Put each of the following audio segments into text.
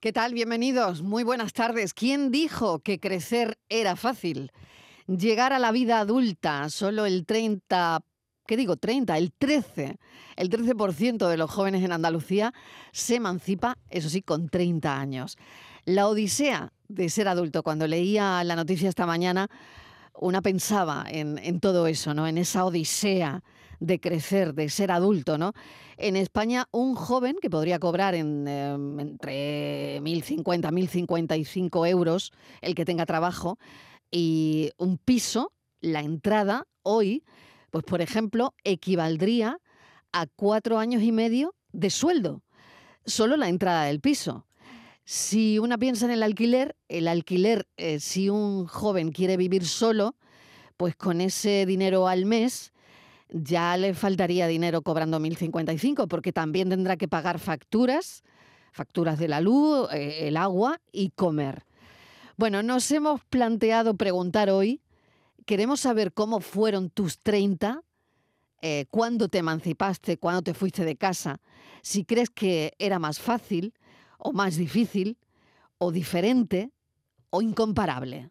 ¿Qué tal? Bienvenidos. Muy buenas tardes. ¿Quién dijo que crecer era fácil? Llegar a la vida adulta, solo el 30, ¿qué digo? 30, el 13, el 13% de los jóvenes en Andalucía se emancipa, eso sí, con 30 años. La odisea de ser adulto, cuando leía la noticia esta mañana, una pensaba en, en todo eso, ¿no? En esa odisea de crecer, de ser adulto, ¿no? En España, un joven que podría cobrar en, eh, entre 1.050, 1.055 euros, el que tenga trabajo, y un piso, la entrada hoy, pues por ejemplo, equivaldría a cuatro años y medio de sueldo. Solo la entrada del piso. Si una piensa en el alquiler, el alquiler, eh, si un joven quiere vivir solo, pues con ese dinero al mes ya le faltaría dinero cobrando 1.055 porque también tendrá que pagar facturas, facturas de la luz, eh, el agua y comer. Bueno, nos hemos planteado preguntar hoy, queremos saber cómo fueron tus 30, eh, cuándo te emancipaste, cuándo te fuiste de casa, si crees que era más fácil o más difícil o diferente o incomparable.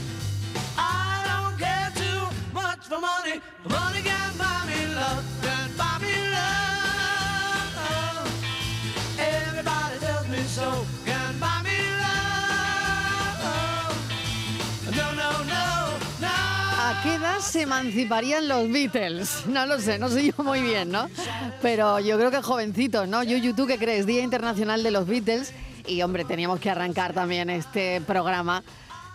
For money, money can buy me love. ¿A qué edad se emanciparían los Beatles? No lo sé, no sé yo muy bien, ¿no? Pero yo creo que jovencitos, ¿no? Yo, YouTube, ¿qué crees? Día Internacional de los Beatles. Y hombre, teníamos que arrancar también este programa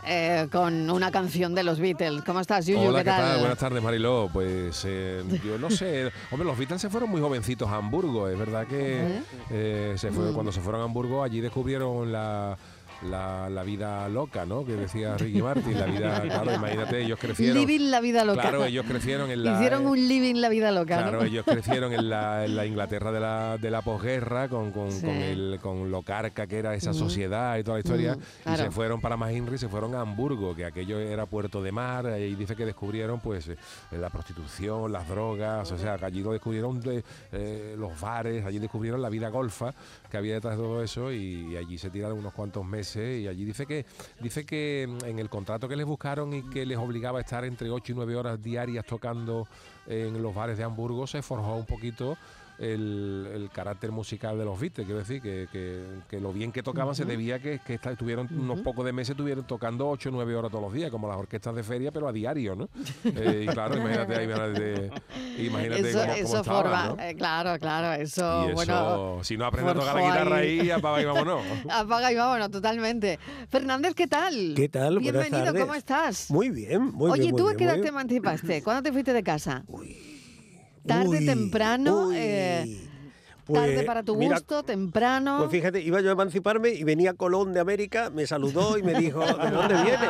eh, con una canción de los Beatles. ¿Cómo estás, Yuyu? Hola, ¿qué, tal? Buenas tardes, Mariló. Pues eh, yo no sé. Hombre, los Beatles se fueron muy jovencitos a Hamburgo. Es verdad que eh, se fue, mm. cuando se fueron a Hamburgo, allí descubrieron la la, la, vida loca, ¿no? Que decía Ricky Martin, la vida, claro, imagínate, ellos crecieron. Living la vida loca. Claro, ellos crecieron en la. Hicieron un living la vida loca. Claro, ellos crecieron en la, en la, Inglaterra de la, de la posguerra, con, con, con, el, con lo carca que era esa sociedad y toda la historia, y se fueron para Mahinry, se fueron a Hamburgo, que aquello era puerto de mar, y dice que descubrieron pues eh, la prostitución, las drogas, o sea, allí lo descubrieron de, eh, los bares, allí descubrieron la vida golfa que había detrás de todo eso, y allí se tiraron unos cuantos meses y allí dice que dice que mm, en el contrato que les buscaron y que les obligaba a estar entre 8 y 9 horas diarias tocando en los bares de Hamburgo se forjó un poquito el, carácter musical de los Beatles. Quiero decir que, que, lo bien que tocaban se debía que, que estuvieron unos pocos de meses estuvieron tocando 8 o 9 horas todos los días, como las orquestas de feria, pero a diario, ¿no? Eh, y claro, imagínate, imagínate eso, cómo, eso forma, eh, claro, claro, eso, bueno. Si no aprendes a tocar la guitarra ahí, apaga y vámonos. apaga y vámonos, totalmente. Fernández, ¿qué tal? ¿Qué tal? Bienvenido, ¿cómo estás? Muy bien, muy bien. Oye, ¿tú a qué edad te emancipaste? ¿Cuándo te fuiste de casa? Tarde, temprano. Eh, tarde pues, para tu gusto, temprano. Pues fíjate, iba yo a emanciparme y venía Colón de América, me saludó y me dijo, ¿de dónde vienes?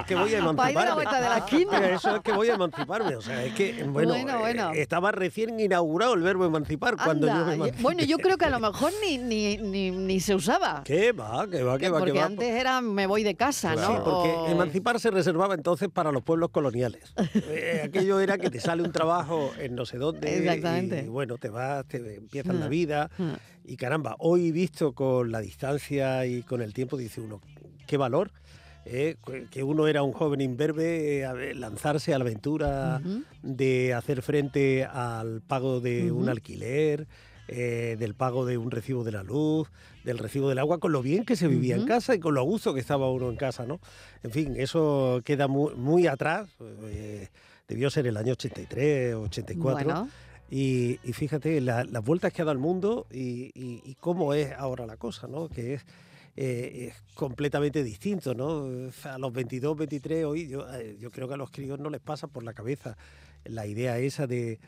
es que voy a emanciparme. la vuelta de la esquina. Eso es que voy a emanciparme. O sea, es que, bueno, eh, estaba recién inaugurado el verbo emancipar cuando yo me emancipé. Bueno, yo creo que a lo mejor ni, ni, ni, se usaba. ¿Qué va? ¿Qué va? ¿Qué va? Porque antes era me voy de casa, ¿no? Sí, porque emancipar se reservaba entonces para los pueblos coloniales. Eh, aquello era que te sale un trabajo en no sé dónde. Exactamente. Y, bueno, te vas, te empiezas la mm. vida. Mm. Y caramba, hoy visto con la distancia y con el tiempo, dice uno, qué valor. Eh, que uno era un joven imberbe, eh, lanzarse a la aventura de hacer frente al pago de un alquiler, eh, del pago de un recibo de la luz, del recibo del agua, con lo bien que se vivía en casa y con lo a gusto que estaba uno en casa, ¿no? En fin, eso queda muy, muy atrás, debió ser el año 83, 84. Y, fíjate las vueltas que ha dado el mundo y, cómo es ahora la cosa, ¿no? Que es, eh, es completamente distinto, ¿no? A los 22, 23 hoy yo, eh, yo creo que a los críos no les pasa por la cabeza la idea esa de,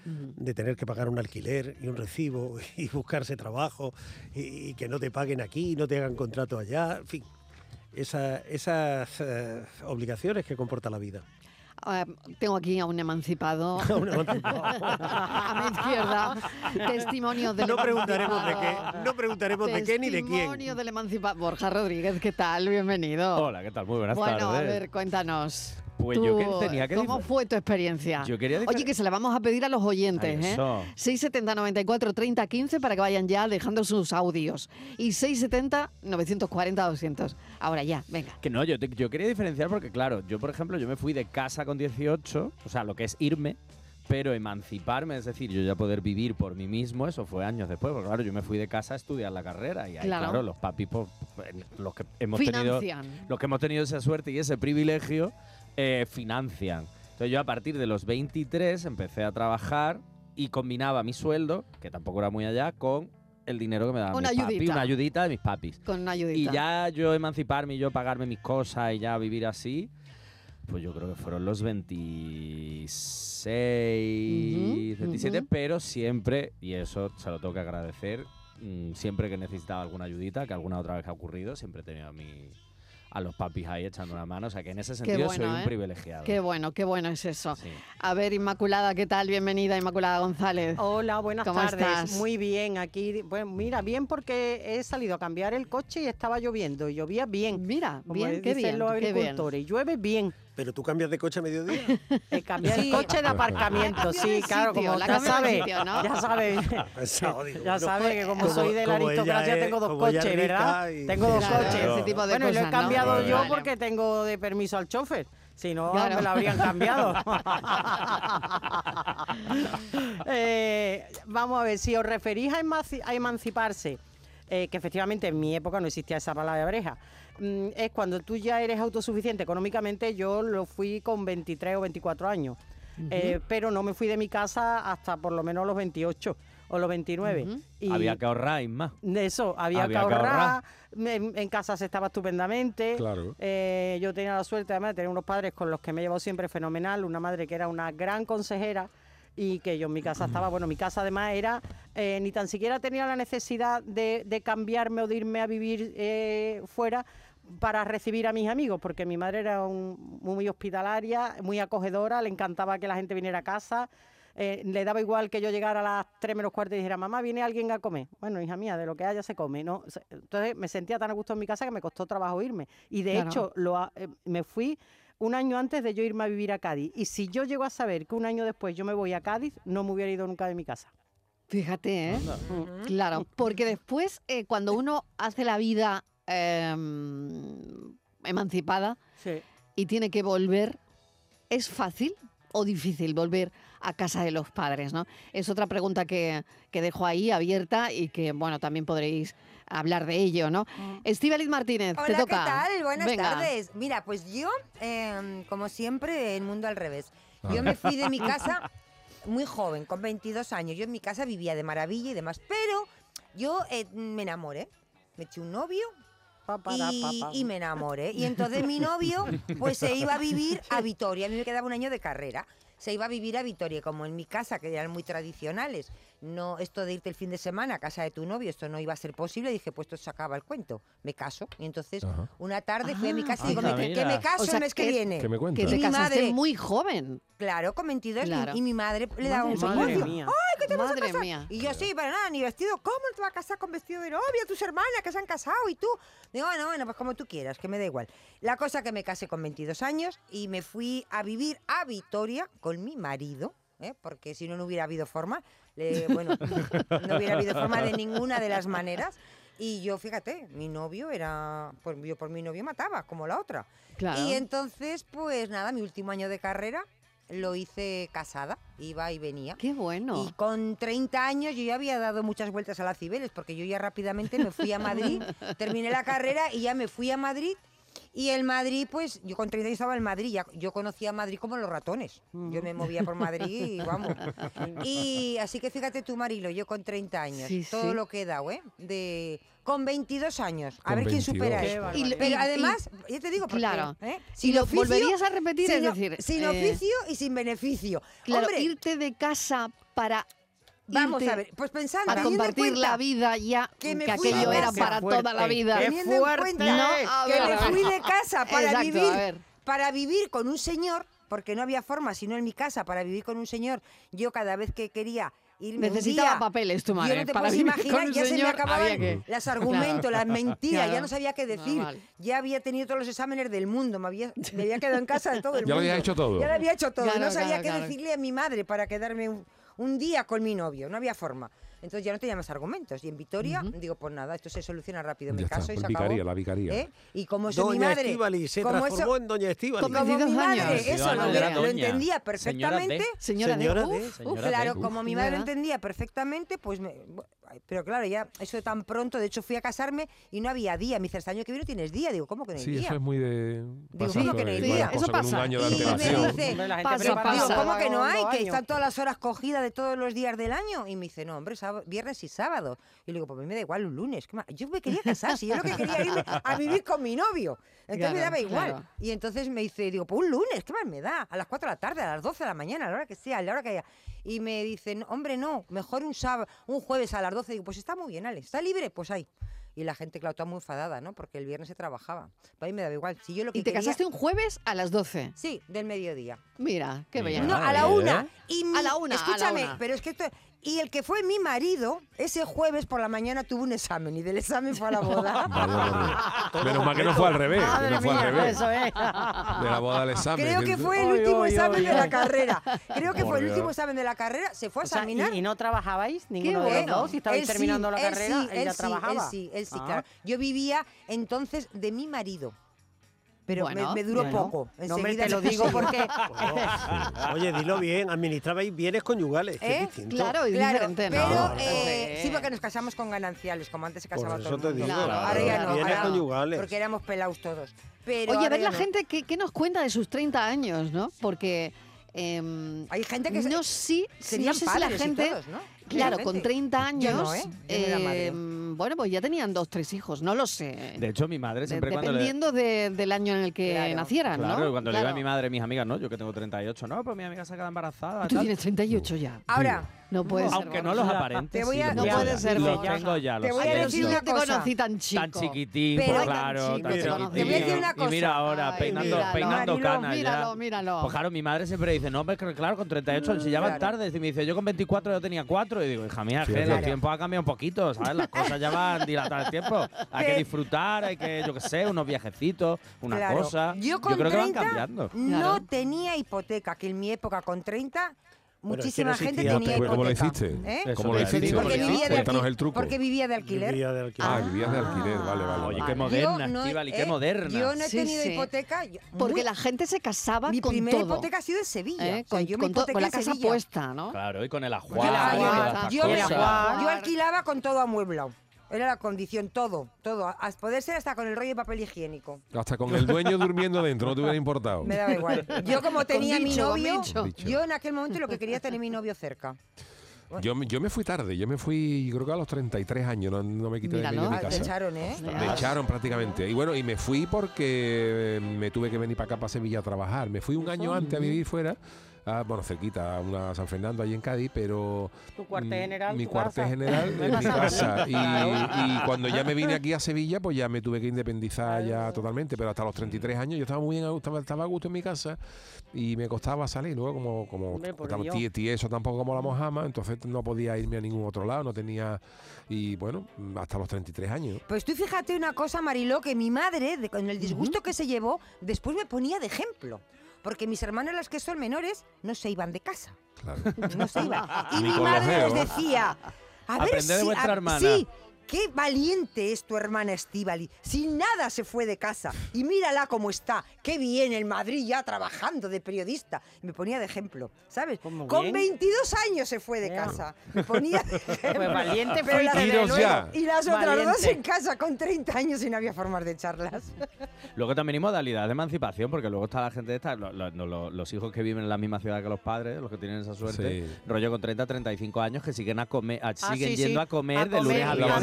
tener que pagar un alquiler y un recibo y buscarse trabajo y, que no te paguen aquí, no te hagan contrato allá, en fin, esas eh, obligaciones que comporta la vida. Ah, tengo aquí a un emancipado. a mi izquierda. Testimonio del no preguntaremos de qué, no preguntaremos de qué ni de quién. Testimonio del emancipado. Borja Rodríguez, ¿qué tal? Bienvenido. Hola, ¿qué tal? Muy buenas tardes. Bueno, a ver, cuéntanos. Pues yo que tenía que ¿Cómo fue tu experiencia? Yo quería Oye, que se la vamos a pedir a los oyentes, ¿eh? 670 94 30 15 para que vayan ya dejando sus audios. Y 670 940 200. Ahora ya, venga. Que no, yo, yo quería diferenciar porque, claro, yo, por ejemplo, yo me fui de casa con 18, o sea, lo que es irme, pero emanciparme, es decir, yo ya poder vivir por mí mismo, eso fue años después, porque claro, yo me fui de casa a estudiar la carrera y ahí, claro, los papis, pues, los que hemos tenido los que hemos tenido esa suerte y ese privilegio, eh, financian. Entonces yo a partir de los 23 empecé a trabajar y combinaba mi sueldo, que tampoco era muy allá, con el dinero que me daban una mis ayudita. papis, una ayudita de mis papis. Con una ayudita. Y ya yo emanciparme y yo pagarme mis cosas y ya vivir así, pues yo creo que fueron los 26, 27, pero siempre, y eso se lo tengo que agradecer, mm, siempre que necesitaba alguna ayudita, que alguna otra vez ha ocurrido, siempre he tenido a mi a los papis ahí echando una mano. O sea que en ese sentido soy un ¿eh? privilegiado. Qué bueno, qué bueno es eso. A ver, Inmaculada, ¿qué tal? Bienvenida, Inmaculada González. Hola, buenas tardes. Muy bien, aquí. Pues mira, bien porque he salido a cambiar el coche y estaba lloviendo. Llovía bien. Mira, bien, qué bien. los agricultores. Llueve bien. ¿Pero tú cambias de coche a mediodía? Eh, cambiar el coche de aparcamiento, sí, claro, como ya sabes, ya sabes, ya sabes que como, soy de la aristocracia tengo dos coches, ¿verdad? Tengo dos coches. Ese tipo de bueno, lo he cambiado yo porque tengo de permiso al chofer. Si no, me lo habrían cambiado. Eh, vamos a ver, si os referís a, emanciparse, eh, que efectivamente en mi época no existía esa palabra de breja, es cuando tú ya eres autosuficiente económicamente. Yo lo fui con 23 o 24 años, eh, pero no me fui de mi casa hasta por lo menos los 28 o los 29. y había que ahorrar, más. Eso, había, que, ahorrar. En, casa se estaba estupendamente. Claro. Eh, yo tenía la suerte además de tener unos padres con los que me he llevado siempre fenomenal. Una madre que era una gran consejera y que yo en mi casa estaba, bueno, mi casa además era, eh, ni tan siquiera tenía la necesidad de, cambiarme o de irme a vivir fuera, para recibir a mis amigos, porque mi madre era muy hospitalaria, muy acogedora, le encantaba que la gente viniera a casa. Eh, le daba igual que yo llegara a las 3 menos cuarto y dijera, mamá, viene alguien a comer. Bueno, hija mía, de lo que haya se come. ¿no? Entonces me sentía tan a gusto en mi casa que me costó trabajo irme. Y de hecho, lo, eh, me fui un año antes de yo irme a vivir a Cádiz. Y si yo llego a saber que un año después yo me voy a Cádiz, no me hubiera ido nunca de mi casa. Fíjate, ¿eh? Claro, porque después, eh, cuando uno hace la vida Em, emancipada y tiene que volver, ¿es fácil o difícil volver a casa de los padres? ¿no? Es otra pregunta que, que dejo ahí abierta y que, bueno, también podréis hablar de ello, ¿no? Mm. Martínez, te toca. ¿qué tal? Buenas tardes. Mira, pues yo, em, como siempre, el mundo al revés. Yo me fui de mi casa muy joven, con 22 años. Yo en mi casa vivía de maravilla y demás, pero yo eh, me enamoré. Me eché un novio, y, me enamoré. Y entonces mi novio pues se iba a vivir a Vitoria. A mí me quedaba un año de carrera. Se iba a vivir a Vitoria, como en mi casa, que eran muy tradicionales no esto de irte el fin de semana a casa de tu novio, esto no iba a ser posible. Dije, pues esto se acaba el cuento, me caso. Y entonces una tarde fui a mi casa y digo, que me caso el mes que, viene. Que, me que te casaste muy joven. Claro, con 22 y mi madre le daba un Madre mía. ¡Ay, que te vas a casar! Mía. Y yo, sí, para nada, ni vestido. ¿Cómo te vas a casar con vestido de novia? Tus hermanas que se han casado y tú. Digo, bueno, bueno, pues como tú quieras, que me da igual. La cosa que me casé con 22 años y me fui a vivir a Vitoria con mi marido. ¿eh? porque si no, no hubiera habido forma. Bueno, no hubiera habido forma de ninguna de las maneras. Y yo, fíjate, mi novio era, pues yo por mi novio mataba, como la otra. Y entonces, pues nada, mi último año de carrera lo hice casada, iba y venía. Qué bueno. Y con 30 años yo ya había dado muchas vueltas a las Cibeles, porque yo ya rápidamente me fui a Madrid, terminé la carrera y ya me fui a Madrid Y el Madrid, pues yo con 30 años estaba en Madrid, ya, yo conocía Madrid como los ratones. Yo me movía por Madrid y vamos. Y así que fíjate tú, Marilo, yo con 30 años, todo lo que he dado, ¿eh? De, con 22 años, a ver quién supera eso. pero además, yo te digo, claro, ¿eh? si lo volverías a repetir, es decir, sin eh, oficio y sin beneficio. Claro, irte de casa para Vamos a ver, pues pensando. Para compartir la vida ya, que, aquello era para toda la vida. Teniendo en cuenta que me fui de casa para vivir, para vivir con un señor, porque no había forma, sino en mi casa, para vivir con un señor. Yo cada vez que quería irme Necesitaba un día, papeles tu madre. Yo no te para puedes imaginar, ya se me acababan los argumentos, las mentiras, ya no sabía qué decir. Ya había tenido todos los exámenes del mundo, me había, me había quedado en casa de todo el mundo. Ya lo había hecho todo. Ya lo había hecho todo. no sabía qué decirle a mi madre para quedarme un, un día con mi novio, no había forma. Entonces ya no tenía más argumentos. Y en Vitoria, digo, pues nada, esto se soluciona rápido. Me caso y se vicaría, acabó. la vicaría. ¿Eh? Y como eso mi madre... Estivali, se transformó en Doña Estivali. Como, mi madre eso lo, lo, entendía perfectamente. Señora de. Señora de. claro, como mi madre lo entendía perfectamente, pues me, pero claro, ya eso de tan pronto, de hecho fui a casarme y no había día. Me dice, este año que viene tienes día. Digo, ¿cómo que no hay sí, día? Sí, eso es muy de... Digo, ¿cómo que no hay día? Eso pasa. Y me dice, pasa, pasa. Digo, ¿cómo que no hay? Que están todas las horas cogidas de todos los días del año. Y me dice, no, hombre, viernes y sábado. Y le digo, pues a mí me da igual un lunes. Yo me quería casar, si yo lo que quería irme a vivir con mi novio. Entonces me daba igual. Y entonces me dice, digo, pues un lunes, ¿qué más me da? A las 4 de la tarde, a las 12 de la mañana, a la hora que sea, a la hora que haya. Y me dicen, hombre, no, mejor un sábado, un jueves a las 12. Digo, pues está muy bien, Ale, ¿está libre? Pues ahí. Y la gente, claro, estaba muy enfadada, ¿no? Porque el viernes se trabajaba. Para mí me daba igual. Si yo lo que ¿Y te casaste un jueves a las 12? Sí, del mediodía. Mira, qué bella. No, a la una. Y a la una. Escúchame, pero es que esto, y el que fue mi marido, ese jueves por la mañana tuvo un examen y del examen fue a la boda. Menos mal que no fue al revés. no fue al revés. De la boda al examen. Creo que fue el último examen de la carrera. Creo que fue el último examen de la carrera. Se fue a examinar. ¿y, no trabajabais ninguno de los dos? Si estabais terminando la carrera, él, ya trabajaba. Él sí, él sí, ah. claro. Yo vivía entonces de mi marido pero me, duró poco. No, hombre, te lo digo porque... oye, dilo bien, administrabais bienes conyugales, que es ¿Eh? distinto. Claro, y diferente, Pero eh, sí, porque nos casamos con gananciales, como antes se casaba todo el mundo. Digo, ahora ya no, bienes conyugales. porque éramos pelados todos. Pero oye, a ver la gente ¿qué, qué nos cuenta de sus 30 años, ¿no? Porque... Eh, Hay gente que no, sí, no sé si la gente, todos, ¿no? Claro, con 30 años. ¿eh? eh bueno, pues ya tenían dos, tres hijos, no lo sé. De hecho, mi madre siempre cuando Dependiendo del año en el que nacieran, claro, ¿no? cuando le digo a mi madre, mis amigas, ¿no? Yo que tengo 38, no, pues mi amiga se queda embarazada. Tú tienes 38 ya. Ahora, no puede ser. Aunque no los aparentes. no puede ser. Lo tengo ya. Te voy a decir una cosa. te conocí tan chico. Tan chiquitín, claro. Tan chiquitín. Te voy a decir una cosa. Y mira ahora, peinando, peinando canas Míralo, míralo. Pues claro, mi madre siempre dice, no, pues claro, con 38 se llaman tarde. Y me dice, yo con 24 yo tenía 4. Y digo, hija mía, que el tiempo ha cambiado un poquito, ¿sabes? Las cosas ya van dilatadas el tiempo. Hay que disfrutar, hay que, yo qué sé, unos viajecitos, una cosa. Yo, con creo que van cambiando. No tenía hipoteca, que en mi época con 30 Muchísima gente tenía hipoteca. ¿Cómo lo hiciste? ¿Eh? ¿Cómo lo hiciste? Porque vivía de Cuéntanos el truco. Porque vivía de alquiler. Vivía de alquiler. Ah, vivías de alquiler, vale, vale. Oye, qué moderna, no, Estivali, qué moderna. Yo no he tenido hipoteca. porque la gente se casaba mi con todo. Mi primera hipoteca ha sido en Sevilla. ¿Eh? Con, yo con, con la casa puesta, ¿no? Claro, y con el ajuar. Yo, yo alquilaba con todo amueblado. Era la condición, todo, todo. A poder ser hasta con el rollo de papel higiénico. Hasta con el dueño durmiendo dentro, no te hubiera importado. Me daba igual. Yo como tenía mi novio, yo en aquel momento lo que quería tener mi novio cerca. Yo, yo me fui tarde, yo me fui, creo que a los 33 años, no, no me quité de, mi casa. Me echaron, ¿eh? Me echaron prácticamente. Y bueno, y me fui porque me tuve que venir para acá, para Sevilla, a trabajar. Me fui un año antes a vivir fuera Ah, bueno, cerquita, una San Fernando, ahí en Cádiz, pero... ¿Tu cuartel general? Mi cuartel general en mi casa. Y, cuando ya me vine aquí a Sevilla, pues ya me tuve que independizar ya totalmente, pero hasta los 33 años yo estaba muy bien, estaba, estaba a gusto en mi casa y me costaba salir. Luego, como, como eso tampoco como la mojama, entonces no podía irme a ningún otro lado, no tenía... Y bueno, hasta los 33 años. Pues tú fíjate una cosa, Mariló, que mi madre, con el disgusto que se llevó, después me ponía de ejemplo porque mis hermanos, las que son menores, no se iban de casa. Claro. No se iban. Y mi madre les decía, a ver si, de vuestra hermana. Sí, qué valiente es tu hermana Estivali. Sin nada se fue de casa. Y mírala cómo está. Qué bien en Madrid ya trabajando de periodista. Me ponía de ejemplo, ¿sabes? Con 22 años se fue de casa. Me ponía de ejemplo. Pues valiente Pero fue la- luego. ya. Y las otras dos en casa con 30 años y no había formas de echarlas. Luego también hay modalidad de emancipación, porque luego está la gente esta, lo- lo- no, lo- los hijos que viven en la misma ciudad que los padres, los que tienen esa suerte, Sí. rollo con 30, 35 años, que siguen a comer, a- Ah, siguen sí, yendo sí. a comer A de lunes comer a viernes.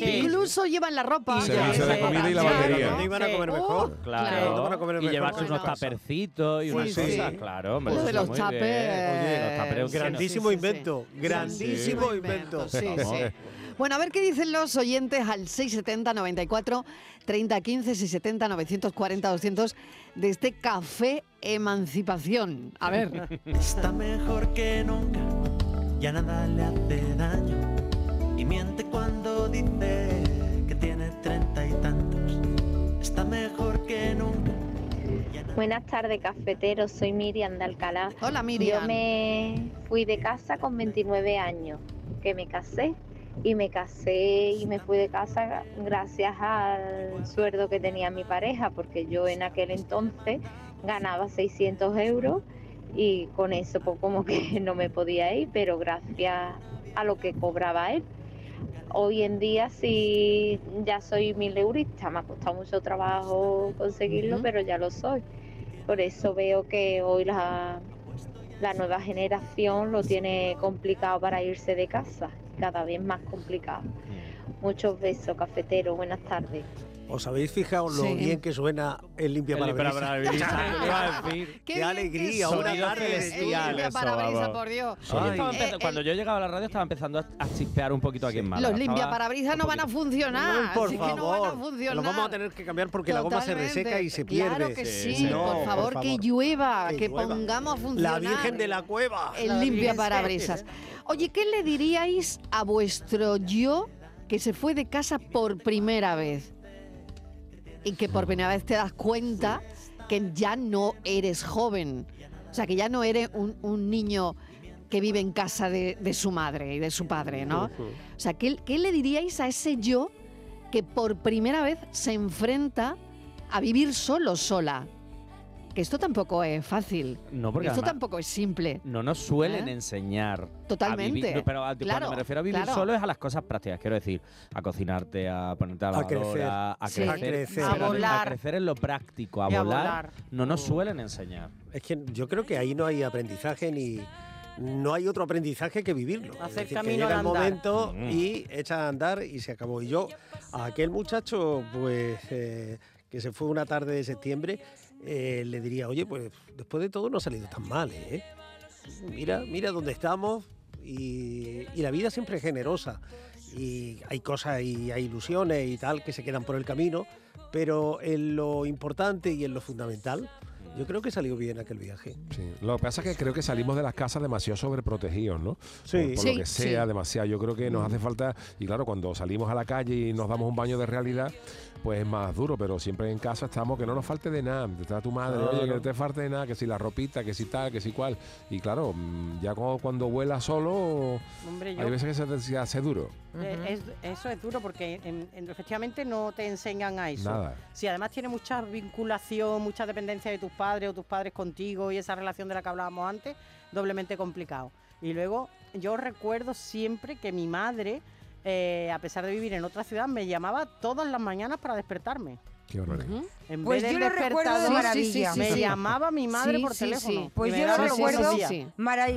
Incluso llevan la ropa. Servicio de comida y lavandería. ¿Dónde iban a comer mejor? Claro, ¿Dónde van a comer y en unos tapercitos y Sí, unas cosas, claro. eso de los Sí, Grandísimo invento, grandísimo invento. Sí, sí. Bueno, a ver qué dicen los oyentes al 670 94 30 15 670 940 200 de este café emancipación. A ver. Está mejor que nunca, ya nada le hace daño. Miente cuando dice que tiene treinta y tantos. Está mejor que nunca. Buenas tardes, cafeteros. Soy Miriam de Alcalá. Hola Miriam. Yo me fui de casa con 29 años, que me casé. Y me casé y me fui de casa gracias al sueldo que tenía mi pareja, porque yo en aquel entonces ganaba 600 euros y con eso pues como que no me podía ir, pero gracias a lo que cobraba él. Hoy en día sí ya soy mil eurista, me ha costado mucho trabajo conseguirlo, pero ya lo soy. Por eso veo que hoy la, la nueva generación lo tiene complicado para irse de casa, cada vez más complicado. Muchos besos, cafetero, buenas tardes. ¿Os habéis fijado lo Sí. bien que suena el limpia El para. Qué alegría, una tarde celestial limpia por Dios. Eh, cuando yo llegaba a la radio estaba empezando a, chispear un poquito aquí en Málaga. Los limpia parabrisas no van a funcionar. por sí que no van a favor, funcionar. lo vamos a tener que cambiar porque la goma se reseca y se pierde. Claro que sí, Sí, No, por favor, que llueva, que, pongamos a funcionar. La Virgen de la Cueva. el limpia parabrisas. Oye, ¿qué le diríais a vuestro yo que se fue de casa por primera vez? Y que por primera vez te das cuenta que ya no eres joven. O sea, que ya no eres un, un niño que vive en casa de, de su madre y de su padre, ¿no? O sea, ¿qué, qué le diríais a ese yo que por primera vez se enfrenta a vivir solo, sola? Que esto tampoco es fácil. No, porque esto además tampoco es simple. no nos suelen ¿Eh? enseñar. Totalmente. A vivir, pero a- Claro, cuando me refiero a vivir claro. solo es a las cosas prácticas, quiero decir, a cocinarte, a ponerte a la A crecer. a Sí. crecer, A crecer. A volar. crecer en lo práctico, a Y a volar, volar. no nos suelen enseñar. Es que yo creo que ahí no hay aprendizaje ni. No hay otro aprendizaje que vivirlo. Hacer es decir, que camino llega al el andar. momento Mm. y echa a andar y se acabó. Y yo, a aquel muchacho, pues, eh, que se fue una tarde de septiembre, eh, le diría, oye, pues después de todo no ha salido tan mal, ¿eh? Mira, mira dónde estamos y, y la vida siempre es generosa. Y hay cosas y hay ilusiones y tal que se quedan por el camino, pero en lo importante y en lo fundamental, yo creo que salió bien aquel viaje. Sí. Lo que pasa es que creo que salimos de las casas demasiado sobreprotegidos, ¿no? Sí. Por, por Sí, lo que sea, sí. demasiado. Yo creo que nos hace falta, y claro, cuando salimos a la calle y nos damos un baño de realidad, pues es más duro, pero siempre en casa estamos que no nos falte de nada. Está tu madre, oye, que no te falte de nada, que si la ropita, que si tal, que si cual. Y claro, mm, ya cuando, cuando vuelas solo, Hombre, yo hay veces que se hace duro. Eh, es- eso es duro porque en- en- efectivamente no te enseñan a eso. Nada. Si además tienes mucha vinculación, mucha dependencia de tus padres o tus padres contigo y esa relación de la que hablábamos antes, doblemente complicado. Y luego yo recuerdo siempre que mi madre, eh, a pesar de vivir en otra ciudad, me llamaba todas las mañanas para despertarme. Qué. En Pues vez yo lo recuerdo de maravilla. me sí. llamaba mi madre Sí, por sí, teléfono. Pues yo lo recuerdo,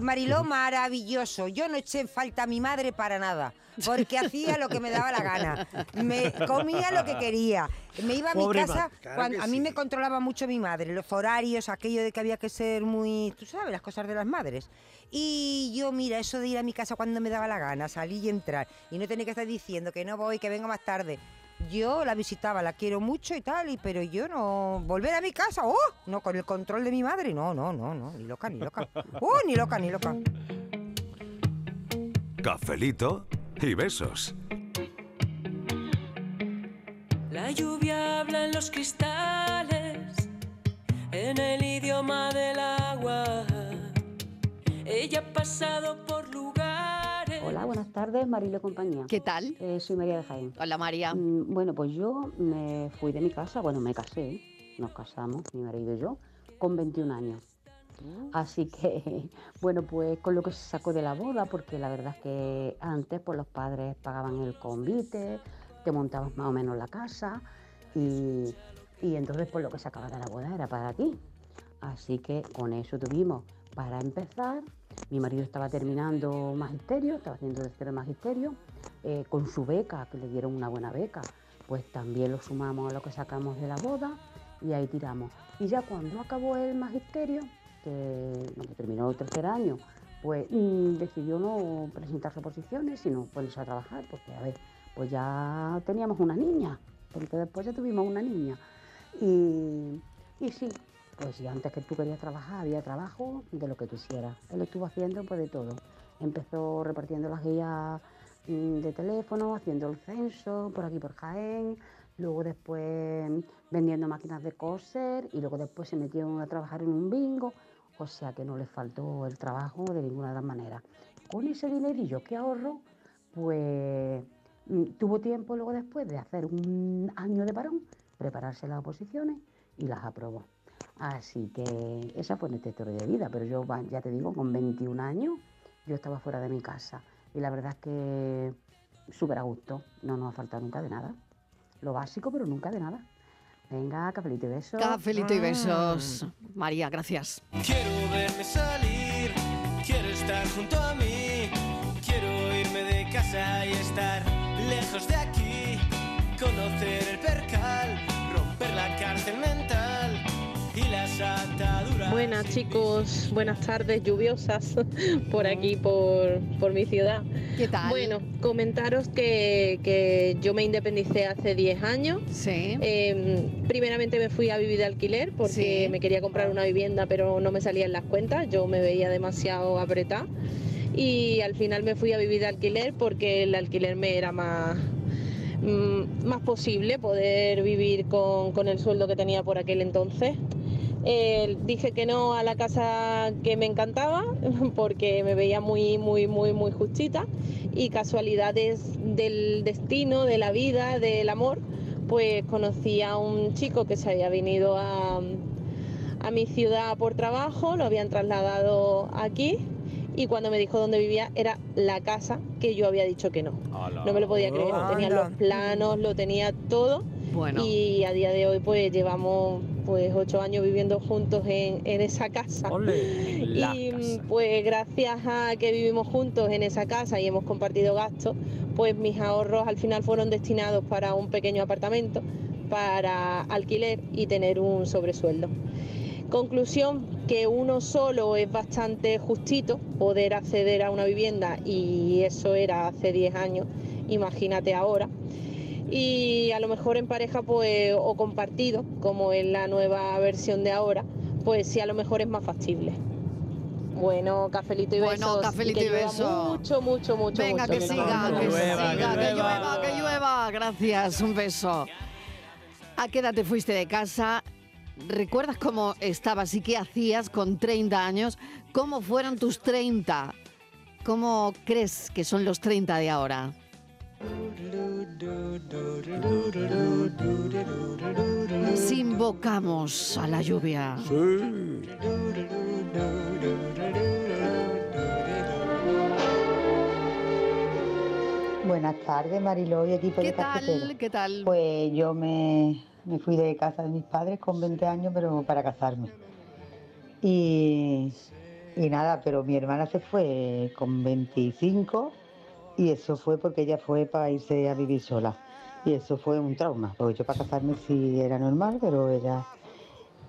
Mariló, maravilloso. Yo no eché en falta a mi madre para nada, porque hacía lo que me daba la gana. Me comía lo que quería. Me iba a Pobre mi casa, claro cuando- a mí sí. me controlaba mucho mi madre, los horarios, aquello de que había que ser muy, tú sabes, las cosas de las madres. Y yo, mira, eso de ir a mi casa cuando me daba la gana, salir y entrar, y no tener que estar diciendo que no voy, que vengo más tarde. Yo la visitaba, la quiero mucho y tal, y, pero yo no. Volver a mi casa, ¡oh! No, con el control de mi madre, no, no, no, no, ni loca, ni loca. ¡Oh, ni loca, ni loca! Cafelito y besos. La lluvia habla en los cristales, en el idioma del agua. Ella ha pasado tardes, Marilo compañía. ¿Qué tal? Eh, soy María de Jaén. Hola, María. Mm, bueno, pues yo me fui de mi casa, bueno, me casé, nos casamos, mi marido y yo, con 21 años. Mm. Así que, bueno, pues con lo que se sacó de la boda, porque la verdad es que antes pues los padres pagaban el convite, te montabas más o menos la casa y, y entonces pues lo que se sacaba de la boda era para ti. Así que con eso tuvimos para empezar mi marido estaba terminando magisterio, estaba haciendo tercero magisterio, eh, con su beca, que le dieron una buena beca, pues también lo sumamos a lo que sacamos de la boda y ahí tiramos. Y ya cuando acabó el magisterio, que terminó el tercer año, pues mm, decidió no presentarse oposiciones, sino ponerse a trabajar, porque a ver, pues ya teníamos una niña, porque después ya tuvimos una niña. Y, y sí, pues si antes que tú querías trabajar había trabajo de lo que tú hicieras. Él estuvo haciendo pues de todo. Empezó repartiendo las guías mm, de teléfono, haciendo el censo por aquí por Jaén, luego después vendiendo máquinas de coser y luego después se metió a trabajar en un bingo, o sea que no le faltó el trabajo de ninguna de las maneras. Con ese dinerillo que ahorro, pues mm, tuvo tiempo luego después de hacer un año de parón, prepararse las oposiciones y las aprobó. Así que esa fue nuestra historia de vida, pero yo ya te digo, con 21 años yo estaba fuera de mi casa y la verdad es que súper a gusto, no nos ha faltado nunca de nada. Lo básico, pero nunca de nada. Venga, cafelito y besos. Cafelito y besos. María, gracias. Quiero verme salir, quiero estar junto a mí, quiero irme de casa y estar lejos de aquí, conocer el percal, romper la cárcel mental Buenas chicos, buenas tardes lluviosas por aquí, por, por mi ciudad. ¿Qué tal? Bueno, comentaros que, yo me independicé hace 10 años. Sí. Em, primeramente me fui a vivir de alquiler porque me quería comprar una vivienda pero no me salían las cuentas, yo me veía demasiado apretada. Y al final me fui a vivir de alquiler porque el alquiler me era más, mm, más posible poder vivir con, con, el sueldo que tenía por aquel entonces. Eh, dije que no a la casa que me encantaba porque me veía muy, muy, muy, muy justita y casualidades del destino, de la vida, del amor, pues conocí a un chico que se había venido a, a mi ciudad por trabajo, lo habían trasladado aquí y cuando me dijo dónde vivía era la casa que yo había dicho que no. No me lo podía creer, tenía los planos, lo tenía todo. Y a día de hoy pues llevamos pues ocho años viviendo juntos en, esa casa. y pues gracias a que vivimos juntos en esa casa y hemos compartido gastos, pues mis ahorros al final fueron destinados para un pequeño apartamento, para alquiler y tener un sobresueldo. Conclusión, que uno solo es bastante justito poder acceder a una vivienda y eso era hace 10 años, imagínate ahora y a lo mejor en pareja pues o compartido, como en la nueva versión de ahora, pues sí a lo mejor es más factible. Bueno, cafelito y bueno, Cafelito y, beso. Mucho, mucho, mucho. Venga, que, siga, que, siga, que, llueva, que llueva. Gracias, un beso. ¿A qué edad te fuiste de casa? ¿Recuerdas cómo estabas y qué hacías con 30 años? ¿Cómo fueron tus 30? ¿Cómo crees que son los 30 de ahora? Si invocamos a la lluvia. Buenas tardes, Mariló y equipo ¿Qué de tal? ¿Qué tal? Pues yo me, me, fui de casa de mis padres con 20 años, pero para casarme. Y, y nada, pero mi hermana se fue con 25 y eso fue porque ella fue para irse a vivir sola. Y eso fue un trauma, porque yo para casarme sí era normal, pero ella...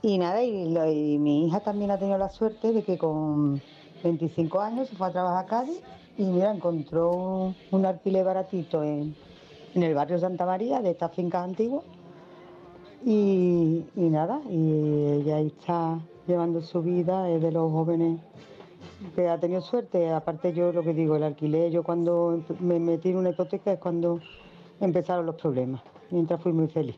Y nada, y, mi hija también ha tenido la suerte de que con 25 años se fue a trabajar a Cádiz y mira, encontró un, alquiler baratito en, el barrio Santa María de estas fincas antiguas. Y, y, nada, y ella está llevando su vida, es de los jóvenes que ha tenido suerte. Aparte yo lo que digo, el alquiler, yo cuando me metí en una hipoteca es cuando empezaron los problemas, mientras fui muy feliz.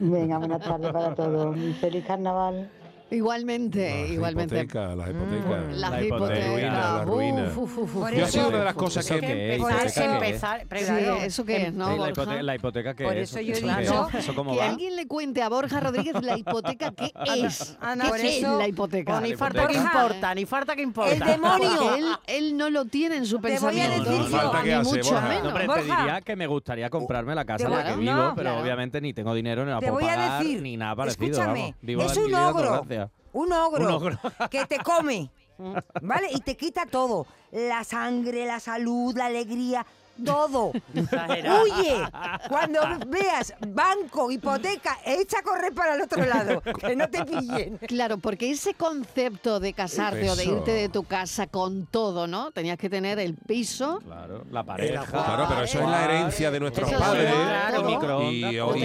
Venga, buenas tardes para todos. Feliz carnaval. Igualmente, igualmente. Hipotecas, las hipotecas. Mm, las la hipotecas. La ruina. Uf, uf, uf. Yo ha sido una de las cosas que... que Por eso empezar, Sí, ¿Eso qué es, no, la, Borja? hipoteca, la hipoteca que Por es. eso yo he ¿Eso que va? alguien le cuente a Borja Rodríguez la hipoteca qué es. Ana, ¿Qué por es eso- la hipoteca? Ni La falta que hipoteca. importa, ni falta que importa. El demonio. Él, él no lo tiene en su Te voy a pensamiento. decir No, falta que ni mucho Borja. menos. No, Borja. te diría que me gustaría comprarme la casa en la que vivo, no, pero obviamente ni tengo dinero ni la puedo pagar ni nada parecido. escúchame, es un ogro. Un ogro, Un ogro. que te come, ¿vale? Y te quita todo. La sangre, la salud, la alegría, todo. Exagerado. Huye. Cuando veas banco, hipoteca, echa a correr para el otro lado. Que no te pillen. Claro, porque ese concepto de casarte o de irte de tu casa con todo, ¿no? Tenías que tener el piso. Claro, la pareja. Claro, pero eso es la herencia de nuestros Eso sí, padres. claro. Y todo. hoy,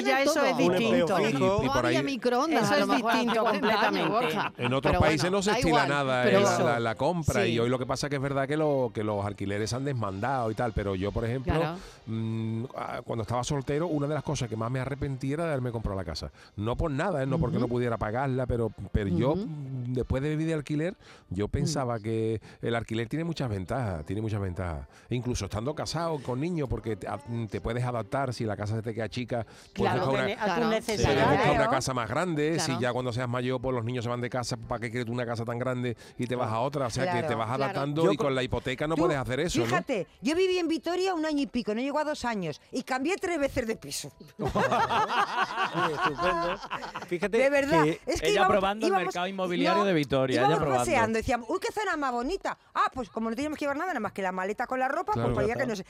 que ya eso todo. es distinto. Y No por había ahí- microondas. Eso es distinto 40 años, completamente. En otros Pero países bueno, no se estila igual, nada en la, la- la compra Sí. y hoy lo que pasa es que es verdad que, lo, que los alquileres han desmandado y tal, pero yo, por ejemplo, Claro. mm, ah, cuando estaba soltero, una de las cosas que más me arrepentí era de haberme comprado la casa. No por nada, ¿eh? no porque no pudiera pagarla, pero, pero yo, después de vivir de alquiler, yo pensaba que el alquiler tiene muchas ventajas, tiene muchas ventajas. Incluso estando casado con niños, porque te, a- te puedes adaptar, si la casa se te queda chica, puedes Claro, buscar una- a Claro. una casa más grande, Claro. si ya cuando seas mayor, pues los niños se van de casa, ¿para qué quieres tú una casa tan grande y te vas a otra? O sea, que te vas adaptando y co- con la hipoteca no Tú, puedes hacer eso, ¿no? Fíjate, yo viví en Vitoria un año y pico, no llegó a dos años, y cambié tres veces de piso. Estupendo. Fíjate De verdad, que es que Ella íbamos, probando el mercado inmobiliario de Vitoria, Íbamos probando. paseando, decíamos, uy, qué zona más bonita. Ah, pues como no teníamos que llevar nada, nada más que la maleta con la ropa, Claro. pues para Claro. que no sé.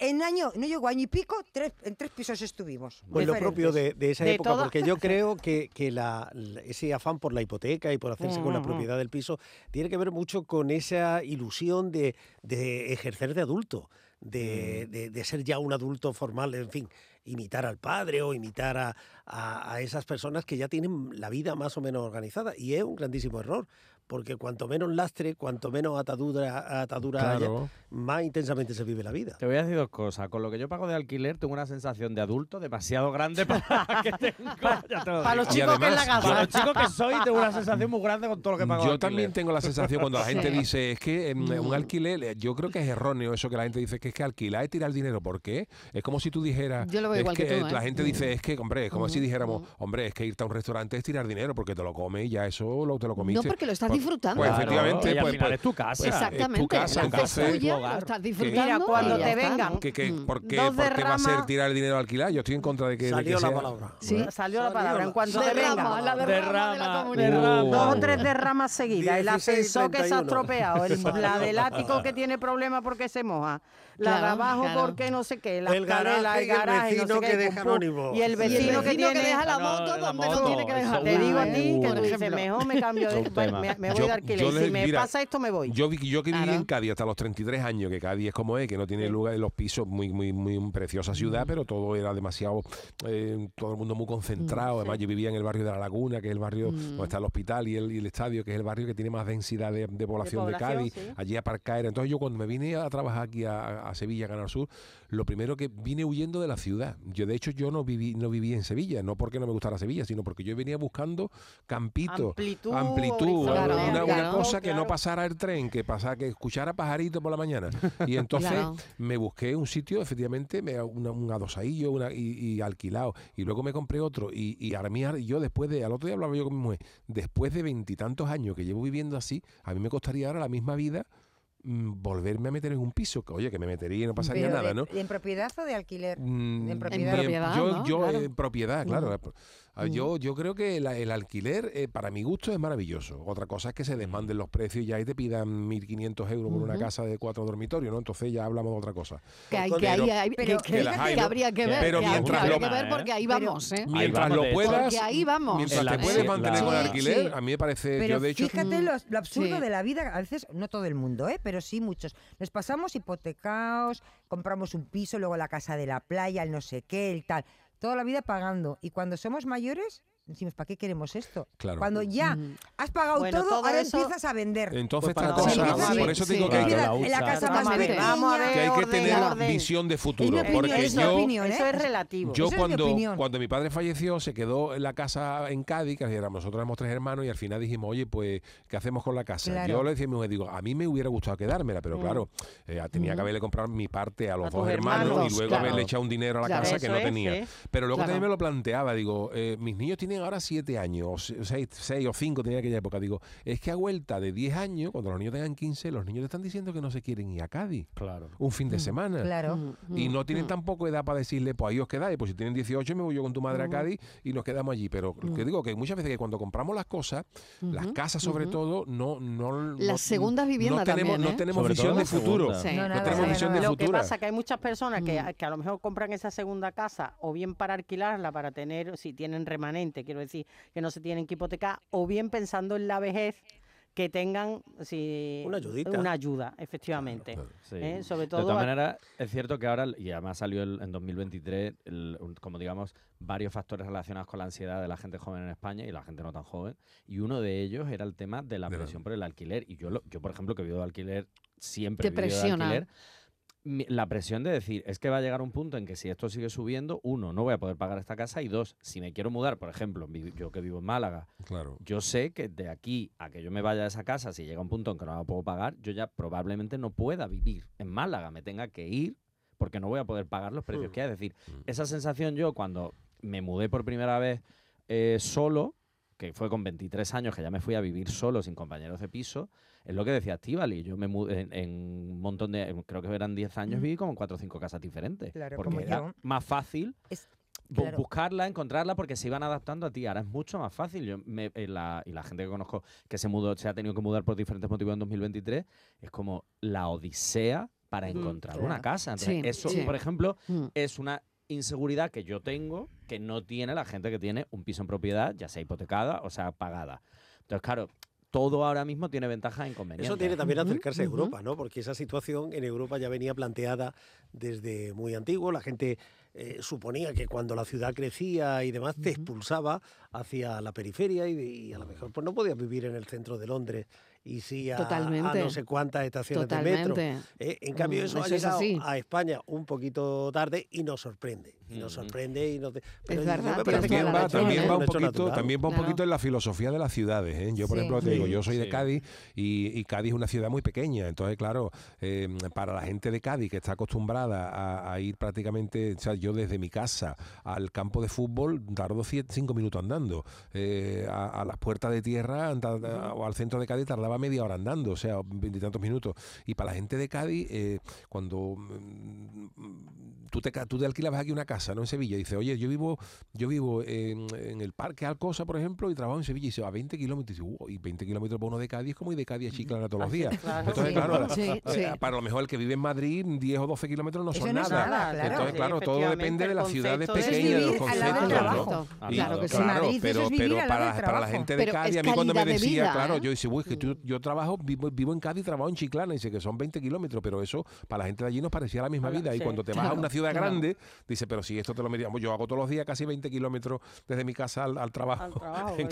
En año, no llegó año y pico, tres, en tres pisos estuvimos. Pues lo diferentes. propio de, de esa De época, todo- porque yo creo que, que la- la- ese afán por la hipoteca y por hacerse con la propiedad del piso tiene que ver mucho con esa ilusión de, de ejercer de adulto, de, de- de ser ya un adulto formal, en fin, imitar al padre o imitar a, a- esas personas que ya tienen la vida más o menos organizada. Y es un grandísimo error, porque cuanto menos lastre, cuanto menos atadura, atadura haya, más intensamente se vive la vida. Te voy a decir dos cosas. Con lo que yo pago de alquiler, tengo una sensación de adulto demasiado grande para la que tengo. Ya te lo Para los chicos que es la casa. Para los chicos que soy, tengo una sensación muy grande con todo lo que pago de Yo también tengo la sensación cuando la gente Sí. dice, es que em, un alquiler, eh, yo creo que es erróneo eso que la gente dice, que es que alquilar es tirar dinero. ¿Por qué? Es como si tú dijeras, Yo lo veo es igual que tú, La ¿eh? gente dice, es que, hombre, es como si Ujú, dijéramos, hombre, es que irte a un restaurante es tirar dinero porque te lo comes y ya eso lo, te lo comiste. No, porque lo estás disfrutando. Pues Claro, efectivamente, y al pues, final pues- es tu casa. pues, es tu Exactamente. casa, la entonces- haces tuya, tu hogar. lo estás Que- disfrutando. Mira, cuando te vengan que, que- Mm. ¿por, qué, por qué va a ser tirar el dinero al alquilar? Yo estoy en contra de que, de que Salió la sea- palabra. Sí. Salió la palabra. la- En cuanto te venga. la derrama, de la Derrama, comunidad. derrama. Dos o tres derramas seguidas. El 16 y ascensor que se ha 31. estropeado. la del ático que tiene problemas porque se moja. La Claro, de abajo claro. porque no sé qué. La El garaje el y el garaje, no vecino sé que qué, deja anónimo. Y el Y el vecino que vecino tiene... deja la no, moto la donde no moto, tiene que eso dejarla. Te digo a ti que tú dices, mejor me cambio de... Me, me voy Yo- de alquiler. yo Y les- si me mira, pasa esto, me voy. Yo, yo que viví Claro. en Cádiz hasta los 33 años, que Cádiz es como es, que no tiene lugar en los pisos, muy muy muy preciosa ciudad, pero todo era demasiado, eh, todo el mundo muy concentrado. Además, yo vivía en el barrio de La Laguna, que es el barrio donde está el hospital y el, y el estadio, que es el barrio que tiene más densidad de, de población de, población, Cádiz. sí. Allí aparcar era. Entonces, yo cuando me vine a trabajar aquí a, a Sevilla, Canal Sur, lo primero que vine huyendo de la ciudad. Yo, de hecho, yo no viví, no viví en Sevilla, no porque no me gustara Sevilla, sino porque yo venía buscando campito, Amplitud, amplitud, Claro, una, una claro. cosa que no pasara el tren, que pasara, que escuchara pajarito por la mañana. Y entonces me busqué un sitio, efectivamente, me, una- un adosadillo una, y, y alquilado. Y luego me compré otro. Y, y ahora yo después de, al otro día hablaba yo con mi mujer, después de veintitantos años que llevo viviendo así, a mí me costaría ahora la misma vida volverme a meter en un piso, que oye, que me metería y no pasaría Pero nada, de- ¿no? ¿En propiedad o de alquiler? Mm, En bien, propiedad. yo, ¿no? yo Claro. en propiedad, claro. Mm. Ah, Yo, yo creo que la- el alquiler, eh, para mi gusto, es maravilloso. Otra cosa es que se desmanden los precios y ya ahí te pidan 1.500 euros por una casa de cuatro dormitorios, ¿no? Entonces ya hablamos de otra cosa. Que, hay, Pero- que, hay- hay- pero que- que que- las hay, que habría que ver. Pero que mientras lo- que ver porque ahí vamos, ¿eh? Mientras lo puedas, Porque ahí vamos. mientras En te puedes mantener con el alquiler, sí. a mí me parece, Pero yo de hecho, fíjate Mm, lo, lo absurdo sí. de la vida, a veces no todo el mundo, ¿eh? pero sí muchos. Nos pasamos hipotecados, compramos un piso, luego la casa de la playa, el no sé qué, el tal. Toda la vida pagando. Y cuando somos mayores, decimos, ¿para qué queremos esto? Claro. Cuando ya has pagado todo, ahora empiezas a vender. Entonces, pues por eso digo que, hay, la casa más vamos a ver, que hay que tener visión de futuro. porque yo, ¿eh? eso es relativo. Yo cuando, cuando mi padre falleció, se quedó en la casa en Cádiz, que nosotros éramos tres hermanos, y al final dijimos, oye, pues, ¿qué hacemos con la casa? Yo le decía a mi mujer, digo, a mí me hubiera gustado quedármela, pero mm. claro, eh, tenía que mm. haberle comprado mi parte a los dos hermanos, y luego haberle echado un dinero a la casa que no tenía. Pero luego también me lo planteaba, digo, eh, mis niños tienen ahora siete años, seis, seis o cinco tenía aquella época. Digo, es que a vuelta de diez años, cuando los niños tengan 15, los niños te están diciendo que no se quieren ir a Cádiz. Claro. Un fin de mm, semana. Claro. Y no tienen tampoco edad para decirle, pues ahí os quedáis. Pues si tienen 18, me voy yo con tu madre a Cádiz y nos quedamos allí. Pero que digo que muchas veces que cuando compramos las cosas, las casas sobre todo, no. no las segundas viviendas no tenemos, también, No tenemos visión de futuro. No, tenemos visión de futuro. Lo que pasa es que hay muchas personas que, que a lo mejor compran esa segunda casa o bien para alquilarla, para tener, si tienen remanente, quiero decir, que no se tienen que hipotecar, o bien pensando en la vejez que tengan si, una, ayuda, efectivamente. ¿eh? Sobre todo de todas maneras, es cierto que ahora, y además salió en 2023, como digamos, varios factores relacionados con la ansiedad de la gente joven en España y la gente no tan joven, y uno de ellos era el tema de la presión por el alquiler. Y yo, yo por ejemplo, que he vivido de alquiler, siempre he vivido de alquiler la presión de decir, es que va a llegar un punto en que si esto sigue subiendo, uno, no voy a poder pagar esta casa y dos, si me quiero mudar, por ejemplo, yo que vivo en Málaga, claro. yo sé que de aquí a que yo me vaya a esa casa, si llega un punto en que no la puedo pagar, yo ya probablemente no pueda vivir en Málaga, me tenga que ir porque no voy a poder pagar los precios mm. que hay. Es decir, mm. esa sensación yo cuando me mudé por primera vez eh, solo, que fue con 23 años, que ya me fui a vivir solo, sin compañeros de piso, es lo que decía Estivali. Yo me mudé en, un montón de, creo que eran 10 años, viví como en cuatro o cinco casas diferentes. porque era más fácil. buscarla, encontrarla, porque se iban adaptando a ti. Ahora es mucho más fácil. Yo eh, la, y la gente que conozco que se mudó, se ha tenido que mudar por diferentes motivos en 2023, es como la odisea para encontrar una casa. eso, por ejemplo, mm. es una inseguridad que yo tengo que no tiene la gente que tiene un piso en propiedad, ya sea hipotecada o sea pagada. Entonces, claro, todo ahora mismo tiene ventajas e inconvenientes. Eso tiene también acercarse a Europa, ¿no? Porque esa situación en Europa ya venía planteada desde muy antiguo. La gente eh, suponía que cuando la ciudad crecía y demás te expulsaba hacia la periferia y, a lo mejor pues no podías vivir en el centro de Londres y sí a, no sé cuántas estaciones de metro. Eh, en cambio mm, eso, ha llegado a España un poquito tarde y nos sorprende. Y nos sorprende y nos... Pero es verdad, también, va, también, va, un poquito, también va un poquito en la filosofía de las ciudades. ¿eh? Yo, por ejemplo, te digo, yo soy de Cádiz y, Cádiz es una ciudad muy pequeña. Entonces, claro, para la gente de Cádiz que está acostumbrada a, ir prácticamente, yo desde mi casa al campo de fútbol tardo cinco minutos andando. Eh, a, las puertas de tierra o al centro de Cádiz tardaba media hora andando, o sea, veintitantos minutos. Y para la gente de Cádiz, eh, cuando mm, tú te, tú te alquilabas aquí una casa, ¿no? En Sevilla, y dices, oye, yo vivo, yo vivo en, el Parque Alcosa, por ejemplo, y trabajo en Sevilla, y se va a 20 kilómetros, y, 20 kilómetros para uno de Cádiz es como ir de Cádiz a Chiclana todos los días. Entonces, claro, eh, para lo mejor el que vive en Madrid, 10 o 12 kilómetros no son nada. Entonces, claro, todo depende de las ciudades pequeñas, de los conceptos, ¿no? Claro, que claro, pero, pero para, para, la gente de Cádiz, a mí cuando me decía, claro, yo dice, uy, que yo trabajo, vivo, vivo en Cádiz, trabajo en Chiclana, y dice que son 20 kilómetros, pero eso para la gente de allí nos parecía la misma vida. Y cuando te vas a una ciudad grande, dice, pero si esto te lo medíamos, yo hago todos los días casi 20 kilómetros desde mi casa al, trabajo. en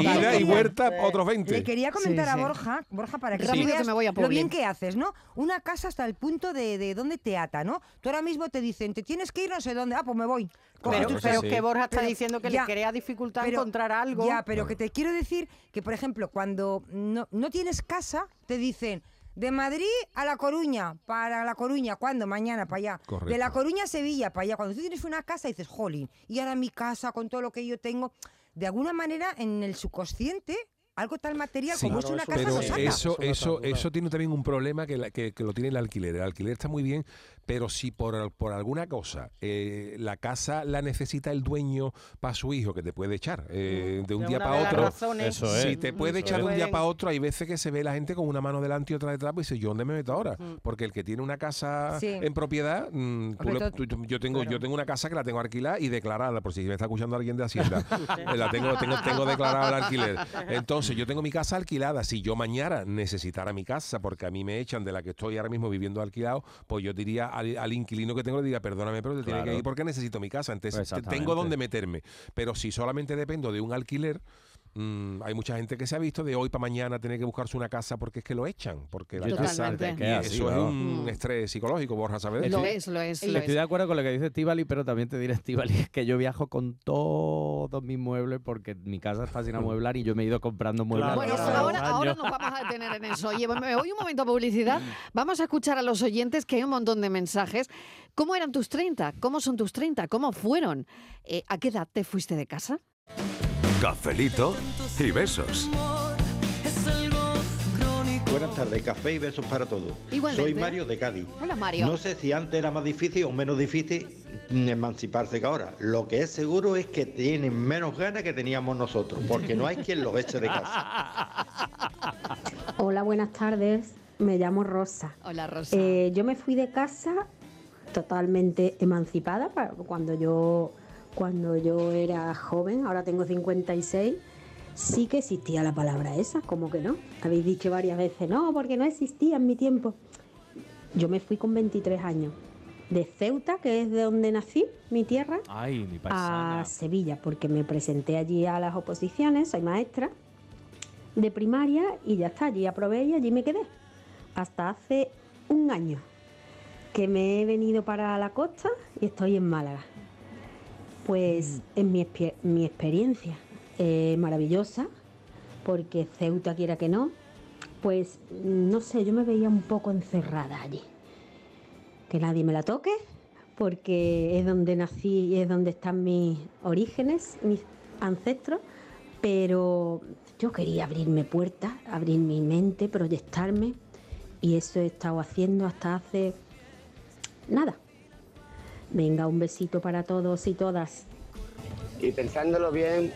Ida y vuelta, otros 20. Le quería comentar a Borja, Borja, para que veas lo bien que haces, ¿no? Una casa hasta el punto de, de dónde te ata, ¿no? Tú ahora mismo te dicen, te tienes que ir no sé dónde, ah, pues me voy. Pero, que Borja está diciendo que le crea dificultad encontrar algo. Ya, pero que te quiero decir que, por ejemplo, cuando no, no tienes casa, te dicen, de Madrid a La Coruña, para La Coruña, ¿cuándo? Mañana, para allá. De La Coruña a Sevilla, para allá. Cuando tú tienes una casa, dices, jolín, y ahora mi casa, con todo lo que yo tengo, de alguna manera en el subconsciente algo tan material como es una casa pero eso eso eso tiene también un problema que, que, que, lo tiene el alquiler el alquiler está muy bien pero si por, por alguna cosa eh, la casa la necesita el dueño para su hijo, que te puede echar eh, de un día para otro, eso es. si te puede echar de un día para otro, hay veces que se ve la gente con una mano delante y otra detrás y dice, ¿yo dónde me meto ahora? Porque el que tiene una casa en propiedad, mm, yo tengo yo tengo una casa que la tengo alquilada y declarada, por si me está escuchando alguien de Hacienda, eh, la tengo, tengo, tengo declarada el alquiler. Entonces, yo tengo mi casa alquilada. Si yo mañana necesitara mi casa, porque a mí me echan de la que estoy ahora mismo viviendo alquilado, pues yo diría al, inquilino que tengo le diga, perdóname, pero te tiene que ir porque necesito mi casa. Entonces, tengo donde meterme. Pero si solamente dependo de un alquiler, Mm, hay mucha gente que se ha visto de hoy para mañana tener que buscarse una casa porque es que lo echan, porque la casa, eso es un mm. estrés psicológico, Borja, ¿sabes? Lo es, lo es. Estoy de acuerdo con lo que dice Estivali, pero también te diré, Estivali, que yo viajo con todos mis muebles porque mi casa está sin amueblar y yo me he ido comprando muebles. Bueno, ahora, ahora, nos vamos a detener en eso. Oye, me voy un momento a publicidad. Vamos a escuchar a los oyentes que hay un montón de mensajes. ¿Cómo eran tus 30? ¿Cómo son tus 30? ¿Cómo fueron? Eh, ¿A qué edad te fuiste de casa? Cafelito y besos. Buenas tardes, café y besos para todos. Soy Mario de Cádiz. Hola Mario. No sé si antes era más difícil o menos difícil emanciparse que ahora. Lo que es seguro es que tienen menos ganas que teníamos nosotros, porque no hay quien los eche de casa. Hola, buenas tardes. Me llamo Rosa. Hola Rosa. Eh, yo me fui de casa totalmente emancipada cuando yo cuando yo era joven, ahora tengo 56, sí que existía la palabra esa, como que no. Habéis dicho varias veces, no, porque no existía en mi tiempo. Yo me fui con 23 años, de Ceuta, que es de donde nací, mi tierra, a Sevilla, porque me presenté allí a las oposiciones, soy maestra de primaria y ya está, allí aprobé y allí me quedé. Hasta hace un año que me he venido para la costa y estoy en Málaga. Pues en mi, experiencia eh, maravillosa, porque Ceuta quiera que no, pues no sé, yo me veía un poco encerrada allí. Que nadie me la toque, porque es donde nací y es donde están mis orígenes, mis ancestros, pero yo quería abrirme puertas, abrir mi mente, proyectarme, y eso he estado haciendo hasta hace nada, Venga, un besito para todos y todas. Y pensándolo bien,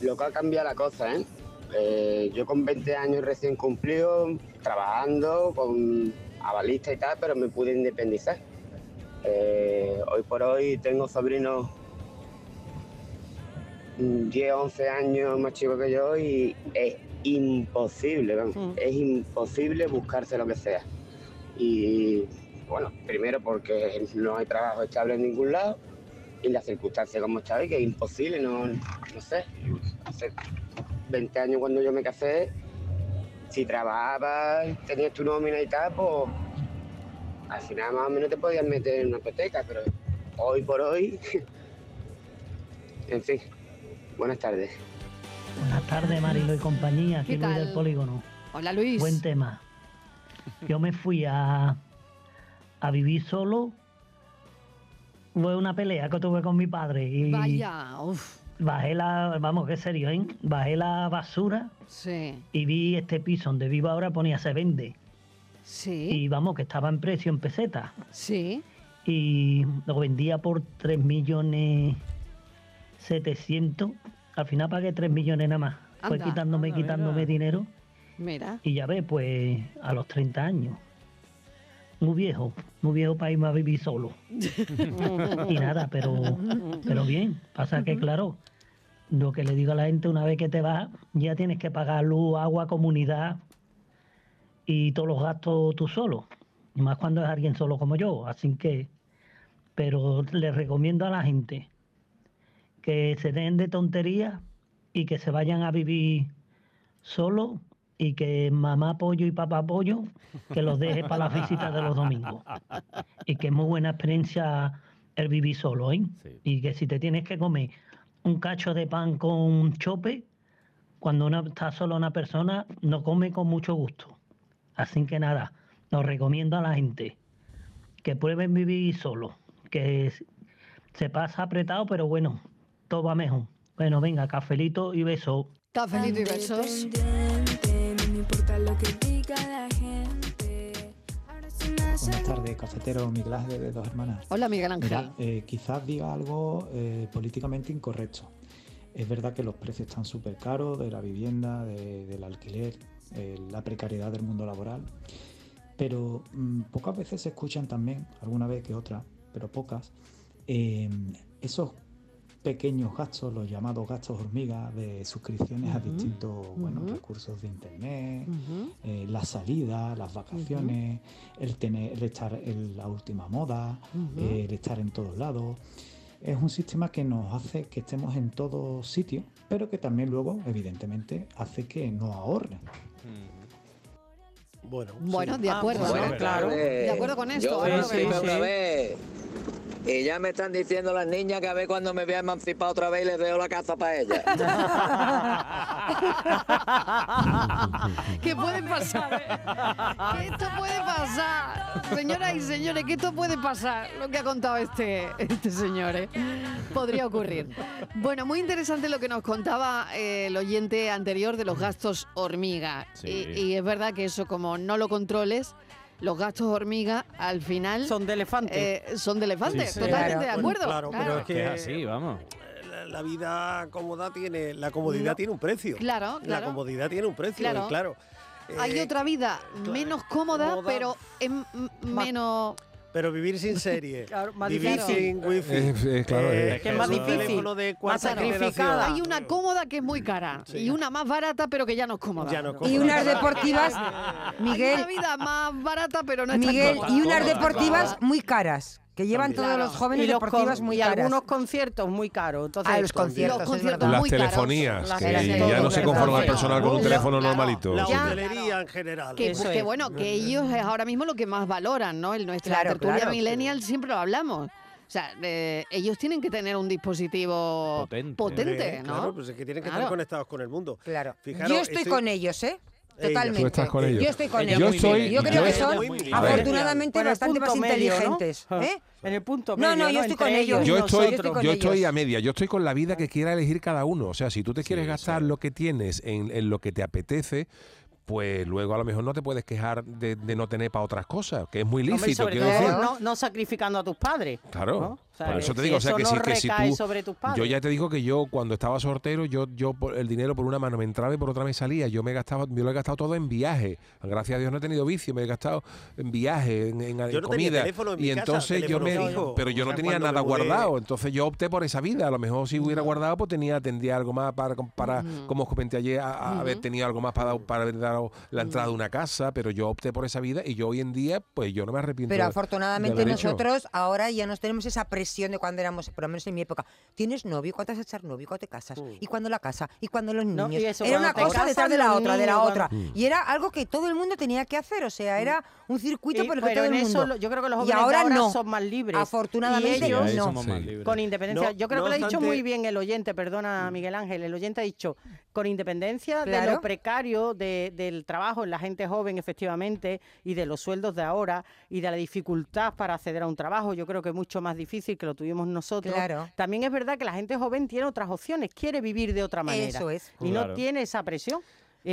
lo que ha cambiado la cosa, ¿eh? ¿eh? yo con 20 años recién cumplido, trabajando con avalista y tal, pero me pude independizar. Eh, hoy por hoy tengo sobrinos 10, 11 años más chicos que yo y es imposible, mm. es imposible buscarse lo que sea. Y bueno, primero porque no hay trabajo estable en ningún lado y las circunstancias como está que es imposible, no, no sé. Hace 20 años cuando yo me casé, si trabajabas, tenías tu nómina y tal, pues al final más o menos te podías meter en una hipoteca, pero hoy por hoy, en fin, buenas tardes. Buenas tardes, Marilo y compañía, aquí Luis del Polígono. Hola Luis. Buen tema. Yo me fui a, a vivir solo fue una pelea que tuve con mi padre y Vaya, bajé la, vamos, qué serio, ¿eh? Bajé la basura sí. y vi este piso donde vivo ahora ponía se vende. Sí. Y vamos, que estaba en precio en peseta. Sí. Y lo vendía por 3 millones 700. Al final pagué 3 millones nada más. Fue quitándome, quitándome dinero. Mira. Y ya ve, pues a los 30 años muy viejo, muy viejo para irme a vivir solo. y nada, pero, pero bien, pasa que claro, lo que le digo a la gente, una vez que te vas, ya tienes que pagar luz, agua, comunidad y todos los gastos tú solo. Y más cuando es alguien solo como yo. Así que, pero le recomiendo a la gente que se den de tonterías y que se vayan a vivir solo y que mamá pollo y papá pollo que los deje para las visitas de los domingos. Y que es muy buena experiencia el vivir solo, ¿eh? Y que si te tienes que comer un cacho de pan con chope, cuando una, está solo una persona, no come con mucho gusto. Así que nada, nos recomiendo a la gente que prueben vivir solo, que se pasa apretado, pero bueno, todo va mejor. Bueno, venga, cafelito y beso. Cafelito y besos lo que diga la gente. Buenas tardes, cafetero Miguel Ángel de Dos Hermanas. Hola Miguel Ángel. Eh, quizás diga algo eh, políticamente incorrecto. Es verdad que los precios están súper caros de la vivienda, del alquiler, la precariedad del mundo laboral, pero mm, pocas veces se escuchan también, alguna vez que otra, pero pocas, esos pequeños gastos, los llamados gastos hormiga de suscripciones a distintos bueno, recursos de internet, eh, la salida, las vacaciones, el tener, el estar en la última moda, eh, el estar en todos lados. Es un sistema que nos hace que estemos en todos sitios, pero que también luego, evidentemente, hace que no ahorren. Bueno, bueno de acuerdo, claro. De acuerdo con esto. Yo otra vez y ya me están diciendo las niñas que a ver cuando me voy a emancipar otra vez y les veo la casa para ellas. ¿Qué puede pasar? ¿Qué esto puede pasar? Señoras y señores, que esto puede pasar. Lo que ha contado este, este señor. ¿eh? Podría ocurrir. Bueno, muy interesante lo que nos contaba eh, el oyente anterior de los gastos hormiga. y es verdad que eso como no lo controles los gastos hormiga al final son de elefante. Eh, son de elefante, totalmente de acuerdo. claro, pero es que así, vamos. La, vida cómoda tiene, la comodidad tiene un precio. Claro, La comodidad tiene un precio, claro. claro Hay eh, otra vida menos cómoda, pero es menos pero vivir sin serie, vivir sin wifi, es, claro, eh, que es más difícil, de más sacrificada. Hay una cómoda que es muy cara y una más barata pero que ya no es cómoda. Y unas deportivas, Miguel. Hay una vida más barata pero no es Miguel, y unas deportivas muy caras que llevan todos los jóvenes y deportivas muy caras. Y algunos conciertos muy caros. Entonces, ah, los conciertos, los conciertos Las telefonías, que ya no se conforma el personal con un teléfono normalito. La hotelería en general. Que, bueno, que ellos es ahora mismo lo que más valoran, ¿no? El nuestra tertulia millennial siempre lo hablamos. O sea, eh, ellos tienen que tener un dispositivo potente, ¿no? Claro, pues es que tienen que estar conectados con el mundo. Claro. Yo estoy, con ellos, ¿eh? Totalmente. Tú estás con ellos. Yo estoy con ellos. Yo, yo creo que son afortunadamente bastante más inteligentes. ¿eh? En el punto medio. No, no, yo estoy con ellos. Yo estoy, yo estoy a media. Yo estoy con la vida que quiera elegir cada uno. O sea, si tú te quieres gastar lo que tienes en, en lo que te apetece, pues luego a lo mejor no te puedes quejar de, no tener para otras cosas, que es muy lícito. quiero decir. No, sacrificando a tus padres. Claro. Por eso te digo, o sea, que, si, que si tú, yo ya te digo que yo cuando estaba soltero, yo, yo el dinero por una mano me entraba y por otra me salía. Yo me gastaba, yo lo he gastado todo en viaje. Gracias a Dios no he tenido vicio, me he gastado en viaje, en, en comida. y entonces yo me dijo, pero yo no tenía nada guardado. Entonces yo opté por esa vida. A lo mejor si hubiera guardado, pues tenía, tendría algo más para, para como os comenté ayer, a, haber tenido algo más para, para haber dado la entrada de una casa, pero yo opté por esa vida y yo hoy en día, pues yo no me arrepiento. Pero afortunadamente nosotros ahora ya nos tenemos esa presión de cuando éramos, por lo menos en mi época, ¿tienes novio? ¿Cuándo vas a echar novio? ¿Cuándo te casas? Mm. ¿Y cuándo la casa? ¿Y cuándo los niños? era una cosa detrás de la otra, de la otra. Mm. Y era algo que todo el mundo tenía que hacer, o sea, era mm. un circuito por el que todo el mundo... yo creo que los jóvenes ahora, ahora no. son más libres. Afortunadamente no. Con independencia. yo creo que lo ha dicho muy bien el oyente, perdona Miguel Ángel, el oyente ha dicho, con independencia de lo precario del trabajo en la gente joven efectivamente, y de los sueldos de ahora, y de la dificultad para acceder a un trabajo, yo creo que es mucho más difícil que lo tuvimos nosotros. También es verdad que la gente joven tiene otras opciones, quiere vivir de otra manera. Y no tiene esa presión.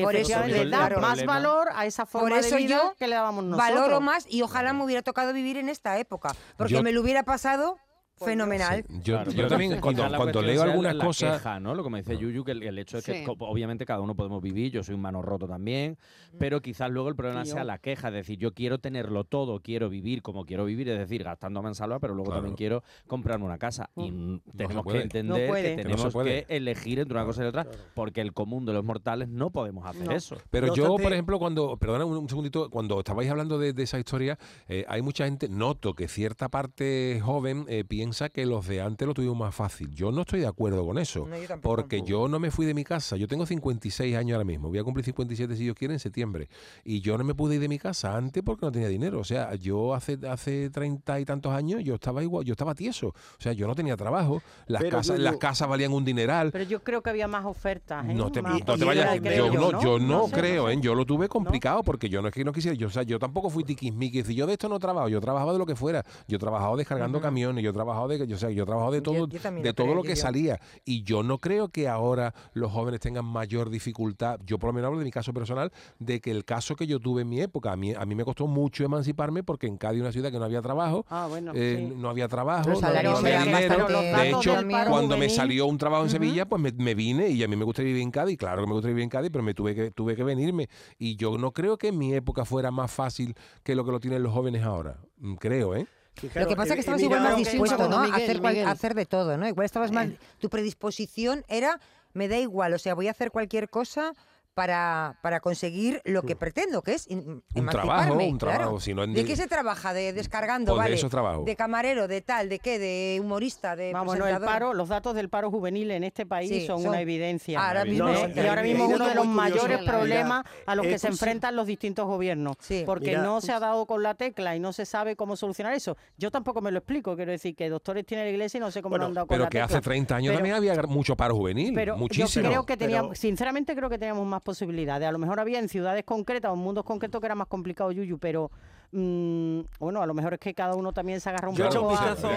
Por eso le da más valor a esa forma de vida que le dábamos nosotros. Valoro más y ojalá me hubiera tocado vivir en esta época, porque me lo hubiera pasado Fenomenal. Yo, también cuando, cuando leo algunas cosas... Queja, ¿no? Lo que me dice Yuyu, que el, hecho es que obviamente cada uno podemos vivir, yo soy un mano roto también, mm. pero quizás luego el problema sea la queja, es decir, yo quiero tenerlo todo, quiero vivir como quiero vivir, es decir, gastando a mansalva, pero luego también quiero comprarme una casa. Y tenemos que entender que tenemos que elegir entre una cosa y otra, porque el común de los mortales no podemos hacer eso. Pero yo, por ejemplo, cuando, perdona un, segundito, cuando estabais hablando de, esa historia, eh, hay mucha gente, noto que cierta parte joven eh, piensa piensa que los de antes lo tuvimos más fácil. Yo no estoy de acuerdo con eso, porque yo no me fui de mi casa. Yo tengo 56 años ahora mismo, voy a cumplir 57 si Dios quiere en septiembre. Y yo no me pude ir de mi casa antes porque no tenía dinero. O sea, yo hace hace 30 y tantos años yo estaba igual, yo estaba tieso. O sea, yo no tenía trabajo. Las casas las casas valían un dineral. Pero yo creo que había más ofertas. ¿eh? No te, vayas. Yo, no, yo no, creo, ¿eh? yo lo tuve complicado porque yo no es que no quisiera. Yo, o sea, yo tampoco fui tiquismiquis. Yo de esto no trabajo. Yo trabajaba de lo que fuera. Yo trabajaba descargando camiones. Yo trabajaba de, yo, sé, yo trabajo de todo, de todo lo que salía. Y yo no creo que ahora los jóvenes tengan mayor dificultad, yo por lo menos hablo de mi caso personal, de que el caso que yo tuve en mi época, a mí, a mí me costó mucho emanciparme porque en Cádiz, una ciudad que no había trabajo, ah, eh, no había trabajo, no, había dinero. De hecho, cuando me salió un trabajo en Sevilla, pues me, vine y a mí me gusta vivir en Cádiz, claro que me gusta vivir en Cádiz, pero me tuve que, tuve que venirme. Y yo no creo que en mi época fuera más fácil que lo que lo tienen los jóvenes ahora. Mm, creo, ¿eh? Lo que pasa es que estabas igual más dispuesto, ¿no? a hacer, hacer de todo, ¿no? Igual estabas más... Tu predisposición era, me da igual, o sea, voy a hacer cualquier cosa para, para conseguir lo que pretendo, que es un trabajo, un trabajo. ¿De qué se trabaja? De descargando, vale. De, de camarero, de tal, de qué, de humorista, de Vamos, no, el paro, los datos del paro juvenil en este país son, una evidencia. Ahora mismo, y ahora mismo uno de los mayores problemas a los que se enfrentan los distintos gobiernos, porque no se ha dado con la tecla y no se sabe cómo solucionar eso. Yo tampoco me lo explico, quiero decir que doctores tiene la iglesia y no sé cómo lo han dado con la tecla. Pero que hace 30 años también había mucho paro juvenil, pero muchísimo. Yo creo que teníamos, sinceramente creo que teníamos más posibilidades. A lo mejor había en ciudades concretas o en mundos concretos que era más complicado, Yuyu, pero mm, bueno, a lo mejor es que cada uno también se agarra un poco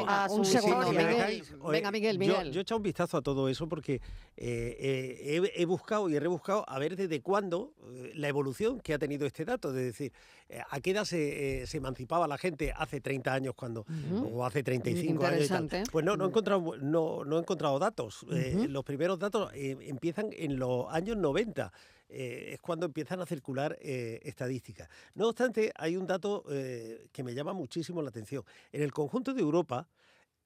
a, un segundo, Venga, Miguel, Miguel. Yo, he echado un vistazo a todo eso porque eh, eh, he, buscado y he rebuscado a ver desde cuándo eh, la evolución que ha tenido este dato. Es decir, ¿a qué edad se, emancipaba la gente hace 30 años cuando o hace 35 años? Pues no, no he encontrado, no, no he encontrado datos. los primeros datos empiezan en los años 90. Eh, es cuando empiezan a circular eh, estadísticas. No obstante, hay un dato eh, que me llama muchísimo la atención. En el conjunto de Europa,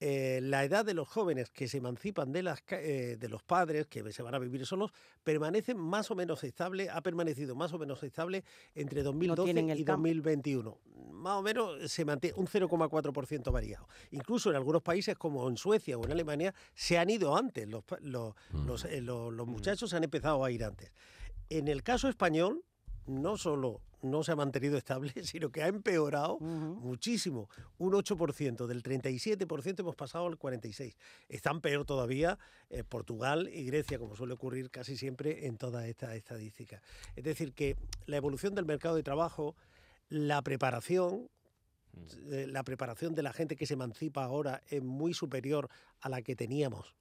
la edad de los jóvenes que se emancipan de, las, de los padres, que se van a vivir solos, permanece más o menos estable, ha permanecido más o menos estable entre 2012 y 2021. Más o menos se mantiene un 0,4% variado. Incluso en algunos países como en Suecia o en Alemania se han ido antes, los, los, mm. los mm. muchachos se han empezado a ir antes. En el caso español, no solo no se ha mantenido estable, sino que ha empeorado muchísimo. Un 8%, del 37% hemos pasado al 46%. Están peor todavía eh, Portugal y Grecia, como suele ocurrir casi siempre en toda esta estadística. Es decir, que la evolución del mercado de trabajo, la preparación, mm. eh, la preparación de la gente que se emancipa ahora es muy superior a la que teníamos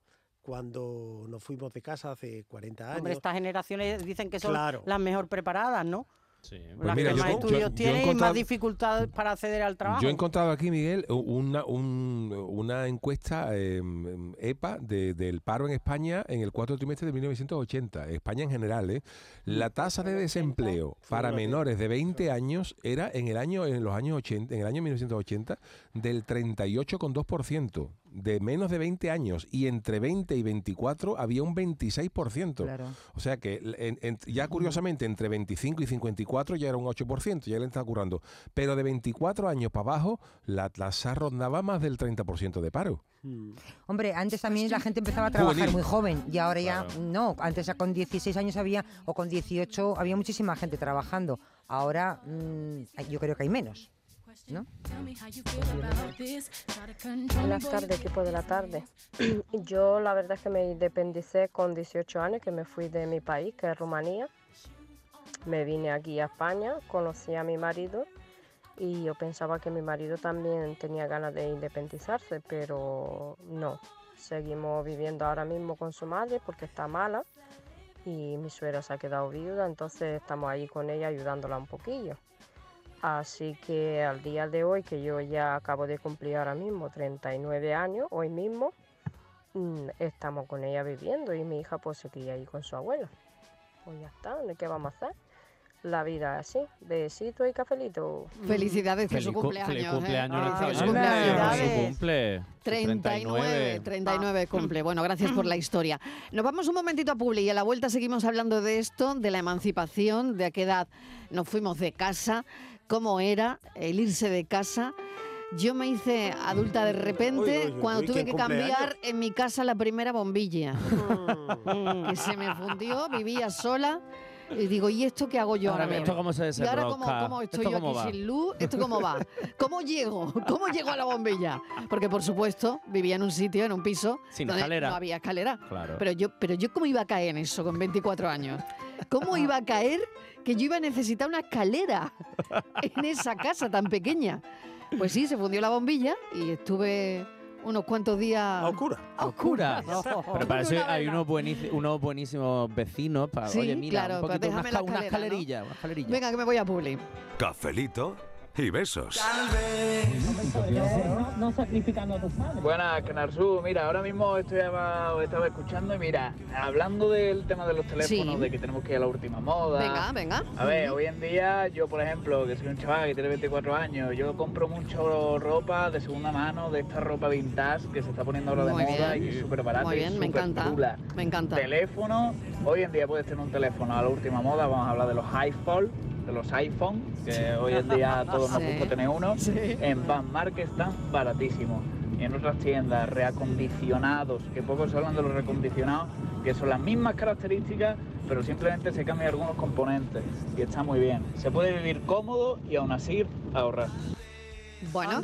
cuando nos fuimos de casa hace 40 años. Hombre, estas generaciones dicen que son las mejor preparadas, ¿no? Sí. Pues mira, más estudios tienen y más dificultades para acceder al trabajo. Yo he encontrado aquí, Miguel, una, una encuesta em, EPA del paro en España en el cuarto trimestre de 1980. España en general, ¿eh? La tasa de desempleo para menores de 20 años era en el año en los años 80, en el año 1980 del 38,2% de menos de 20 años y entre 20 y 24 había un 26%. O sea que ya curiosamente entre 25 y 54 ya era un 8%, ya le está curando. Pero de 24 años para abajo la tasa rondaba más del 30% de paro. Hmm. Hombre, antes también la gente empezaba a trabajar muy joven y ahora ya no. Antes ya con 16 años había o con 18 había muchísima gente trabajando. Ahora mm, yo creo que hay menos. Buenas tardes, equipo de la tarde. Yo la verdad es que me independicé con 18 años, que me fui de mi país, que es Rumanía. Me vine aquí a España, conocí a mi marido y yo pensaba que mi marido también tenía ganas de independizarse, pero no. Seguimos viviendo ahora mismo con su madre porque está mala y mi suegra se ha quedado viuda, entonces estamos ahí con ella ayudándola un poquillo. Así que al día de hoy, que yo ya acabo de cumplir ahora mismo 39 años, hoy mismo, mm, estamos con ella viviendo y mi hija pues seguía ahí con su abuela. Pues ya está, ¿qué vamos a hacer? La vida así, besito y cafelito. Felicidades por su cumpleaños. Feliz cumpleaños, ¿eh? cumple. 39, 39 cumple. Bueno, gracias por la historia. Nos vamos un momentito a Publi y a la vuelta seguimos hablando de esto, de la emancipación, de a qué edad nos fuimos de casa, cómo era el irse de casa. Yo me hice adulta de repente cuando tuve que cambiar en mi casa la primera bombilla. que se me fundió, vivía sola. Y digo, ¿y esto qué hago yo ahora, ¿Esto cómo se ¿Y ahora cómo, estoy yo aquí sin luz? ¿Esto cómo va? ¿Cómo llego? ¿Cómo llego a la bombilla? Porque, por supuesto, vivía en un sitio, en un piso sin donde escalera. no había escalera. Pero yo, pero yo, ¿cómo iba a caer en eso con 24 años? ¿Cómo iba a caer que yo iba a necesitar una escalera en esa casa tan pequeña. Pues sí, se fundió la bombilla y estuve unos cuantos días... A oscura. A oscura. Pero para eso hay unos, buenísimos vecinos. Para, sí, oye, mira, claro, un poquito, una, escalerilla, una, escalerilla, Venga, que me voy a Publi. Cafelito y besos. No, sacrificando a tus padres. Buenas, Canarsu. Mira, ahora mismo estoy estaba escuchando y mira, hablando del tema de los teléfonos, de que tenemos que ir a la última moda. Venga, venga. A ver, hoy en día yo, por ejemplo, que soy un chaval que tiene 24 años, yo compro mucho ropa de segunda mano, de esta ropa vintage que se está poniendo ahora de moda y es súper barata Muy bien, y me encanta. Me encanta. Teléfono, hoy en día puedes tener un teléfono a la última moda, vamos a hablar de los iPhone de los iPhone, que hoy en día todos nos gusta tener uno, en Van Market están baratísimos. Y en otras tiendas, reacondicionados, que pocos hablan de los reacondicionados, que son las mismas características, pero simplemente se cambian algunos componentes y está muy bien. Se puede vivir cómodo y aún así ahorrar. Bueno,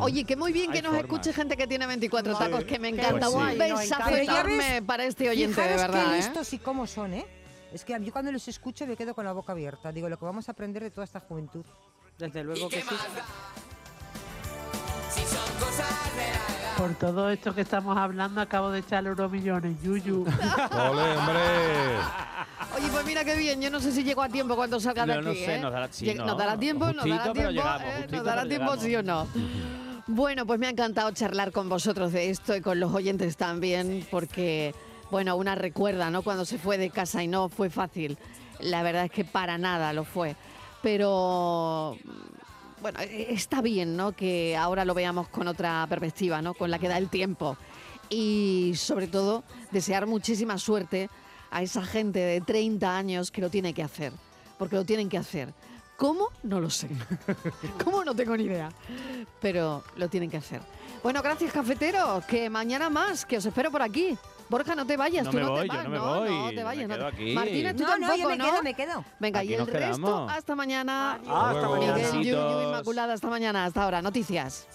oye, que muy bien que nos escuche gente que tiene 24 tacos, que me encanta. Pues Un besazo enorme para este oyente, de verdad. Qué ¿eh? listos y cómo son, ¿eh? Es que yo cuando los escucho me quedo con la boca abierta. Digo, lo que vamos a aprender de toda esta juventud. Desde luego que sí. Por todo esto que estamos hablando, acabo de echarle unos millones, Yuyu. ¡Ole, hombre! Oye, pues mira qué bien. Yo no sé si llego a tiempo cuando salga de No, aquí. no sé, ¿eh? nos dará- sí, ¿no? ¿Nos dará tiempo? ¿Nos Justito, dará pero tiempo? llegamos, ¿eh? ¿Nos dará tiempo, sí o no? Bueno, pues me ha encantado charlar con vosotros de esto y con los oyentes también, porque, bueno, una recuerda, ¿no? Cuando se fue de casa y no fue fácil. La verdad es que para nada lo fue. Pero, bueno, e- está bien, ¿no? Que ahora lo veamos con otra perspectiva, ¿no? Con la que da el tiempo. Y, sobre todo, desear muchísima suerte a esa gente de 30 años que lo tiene que hacer. Porque lo tienen que hacer. ¿Cómo? No lo sé. ¿Cómo? No tengo ni idea. Pero lo tienen que hacer. Bueno, gracias, cafeteros. Que mañana más, que os espero por aquí. Borja, no te vayas, No tú me no voy, te yo vas. no me no, voy, no te vayas. no quedo aquí. Martínez, tú No, no, tampoco, yo me ¿no? quedo, me quedo. Venga, Aquí y el resto, quedamos. hasta mañana. Hasta Miguel, mañana. Yuyu, Besitos. Inmaculada, hasta mañana. Hasta ahora. Noticias.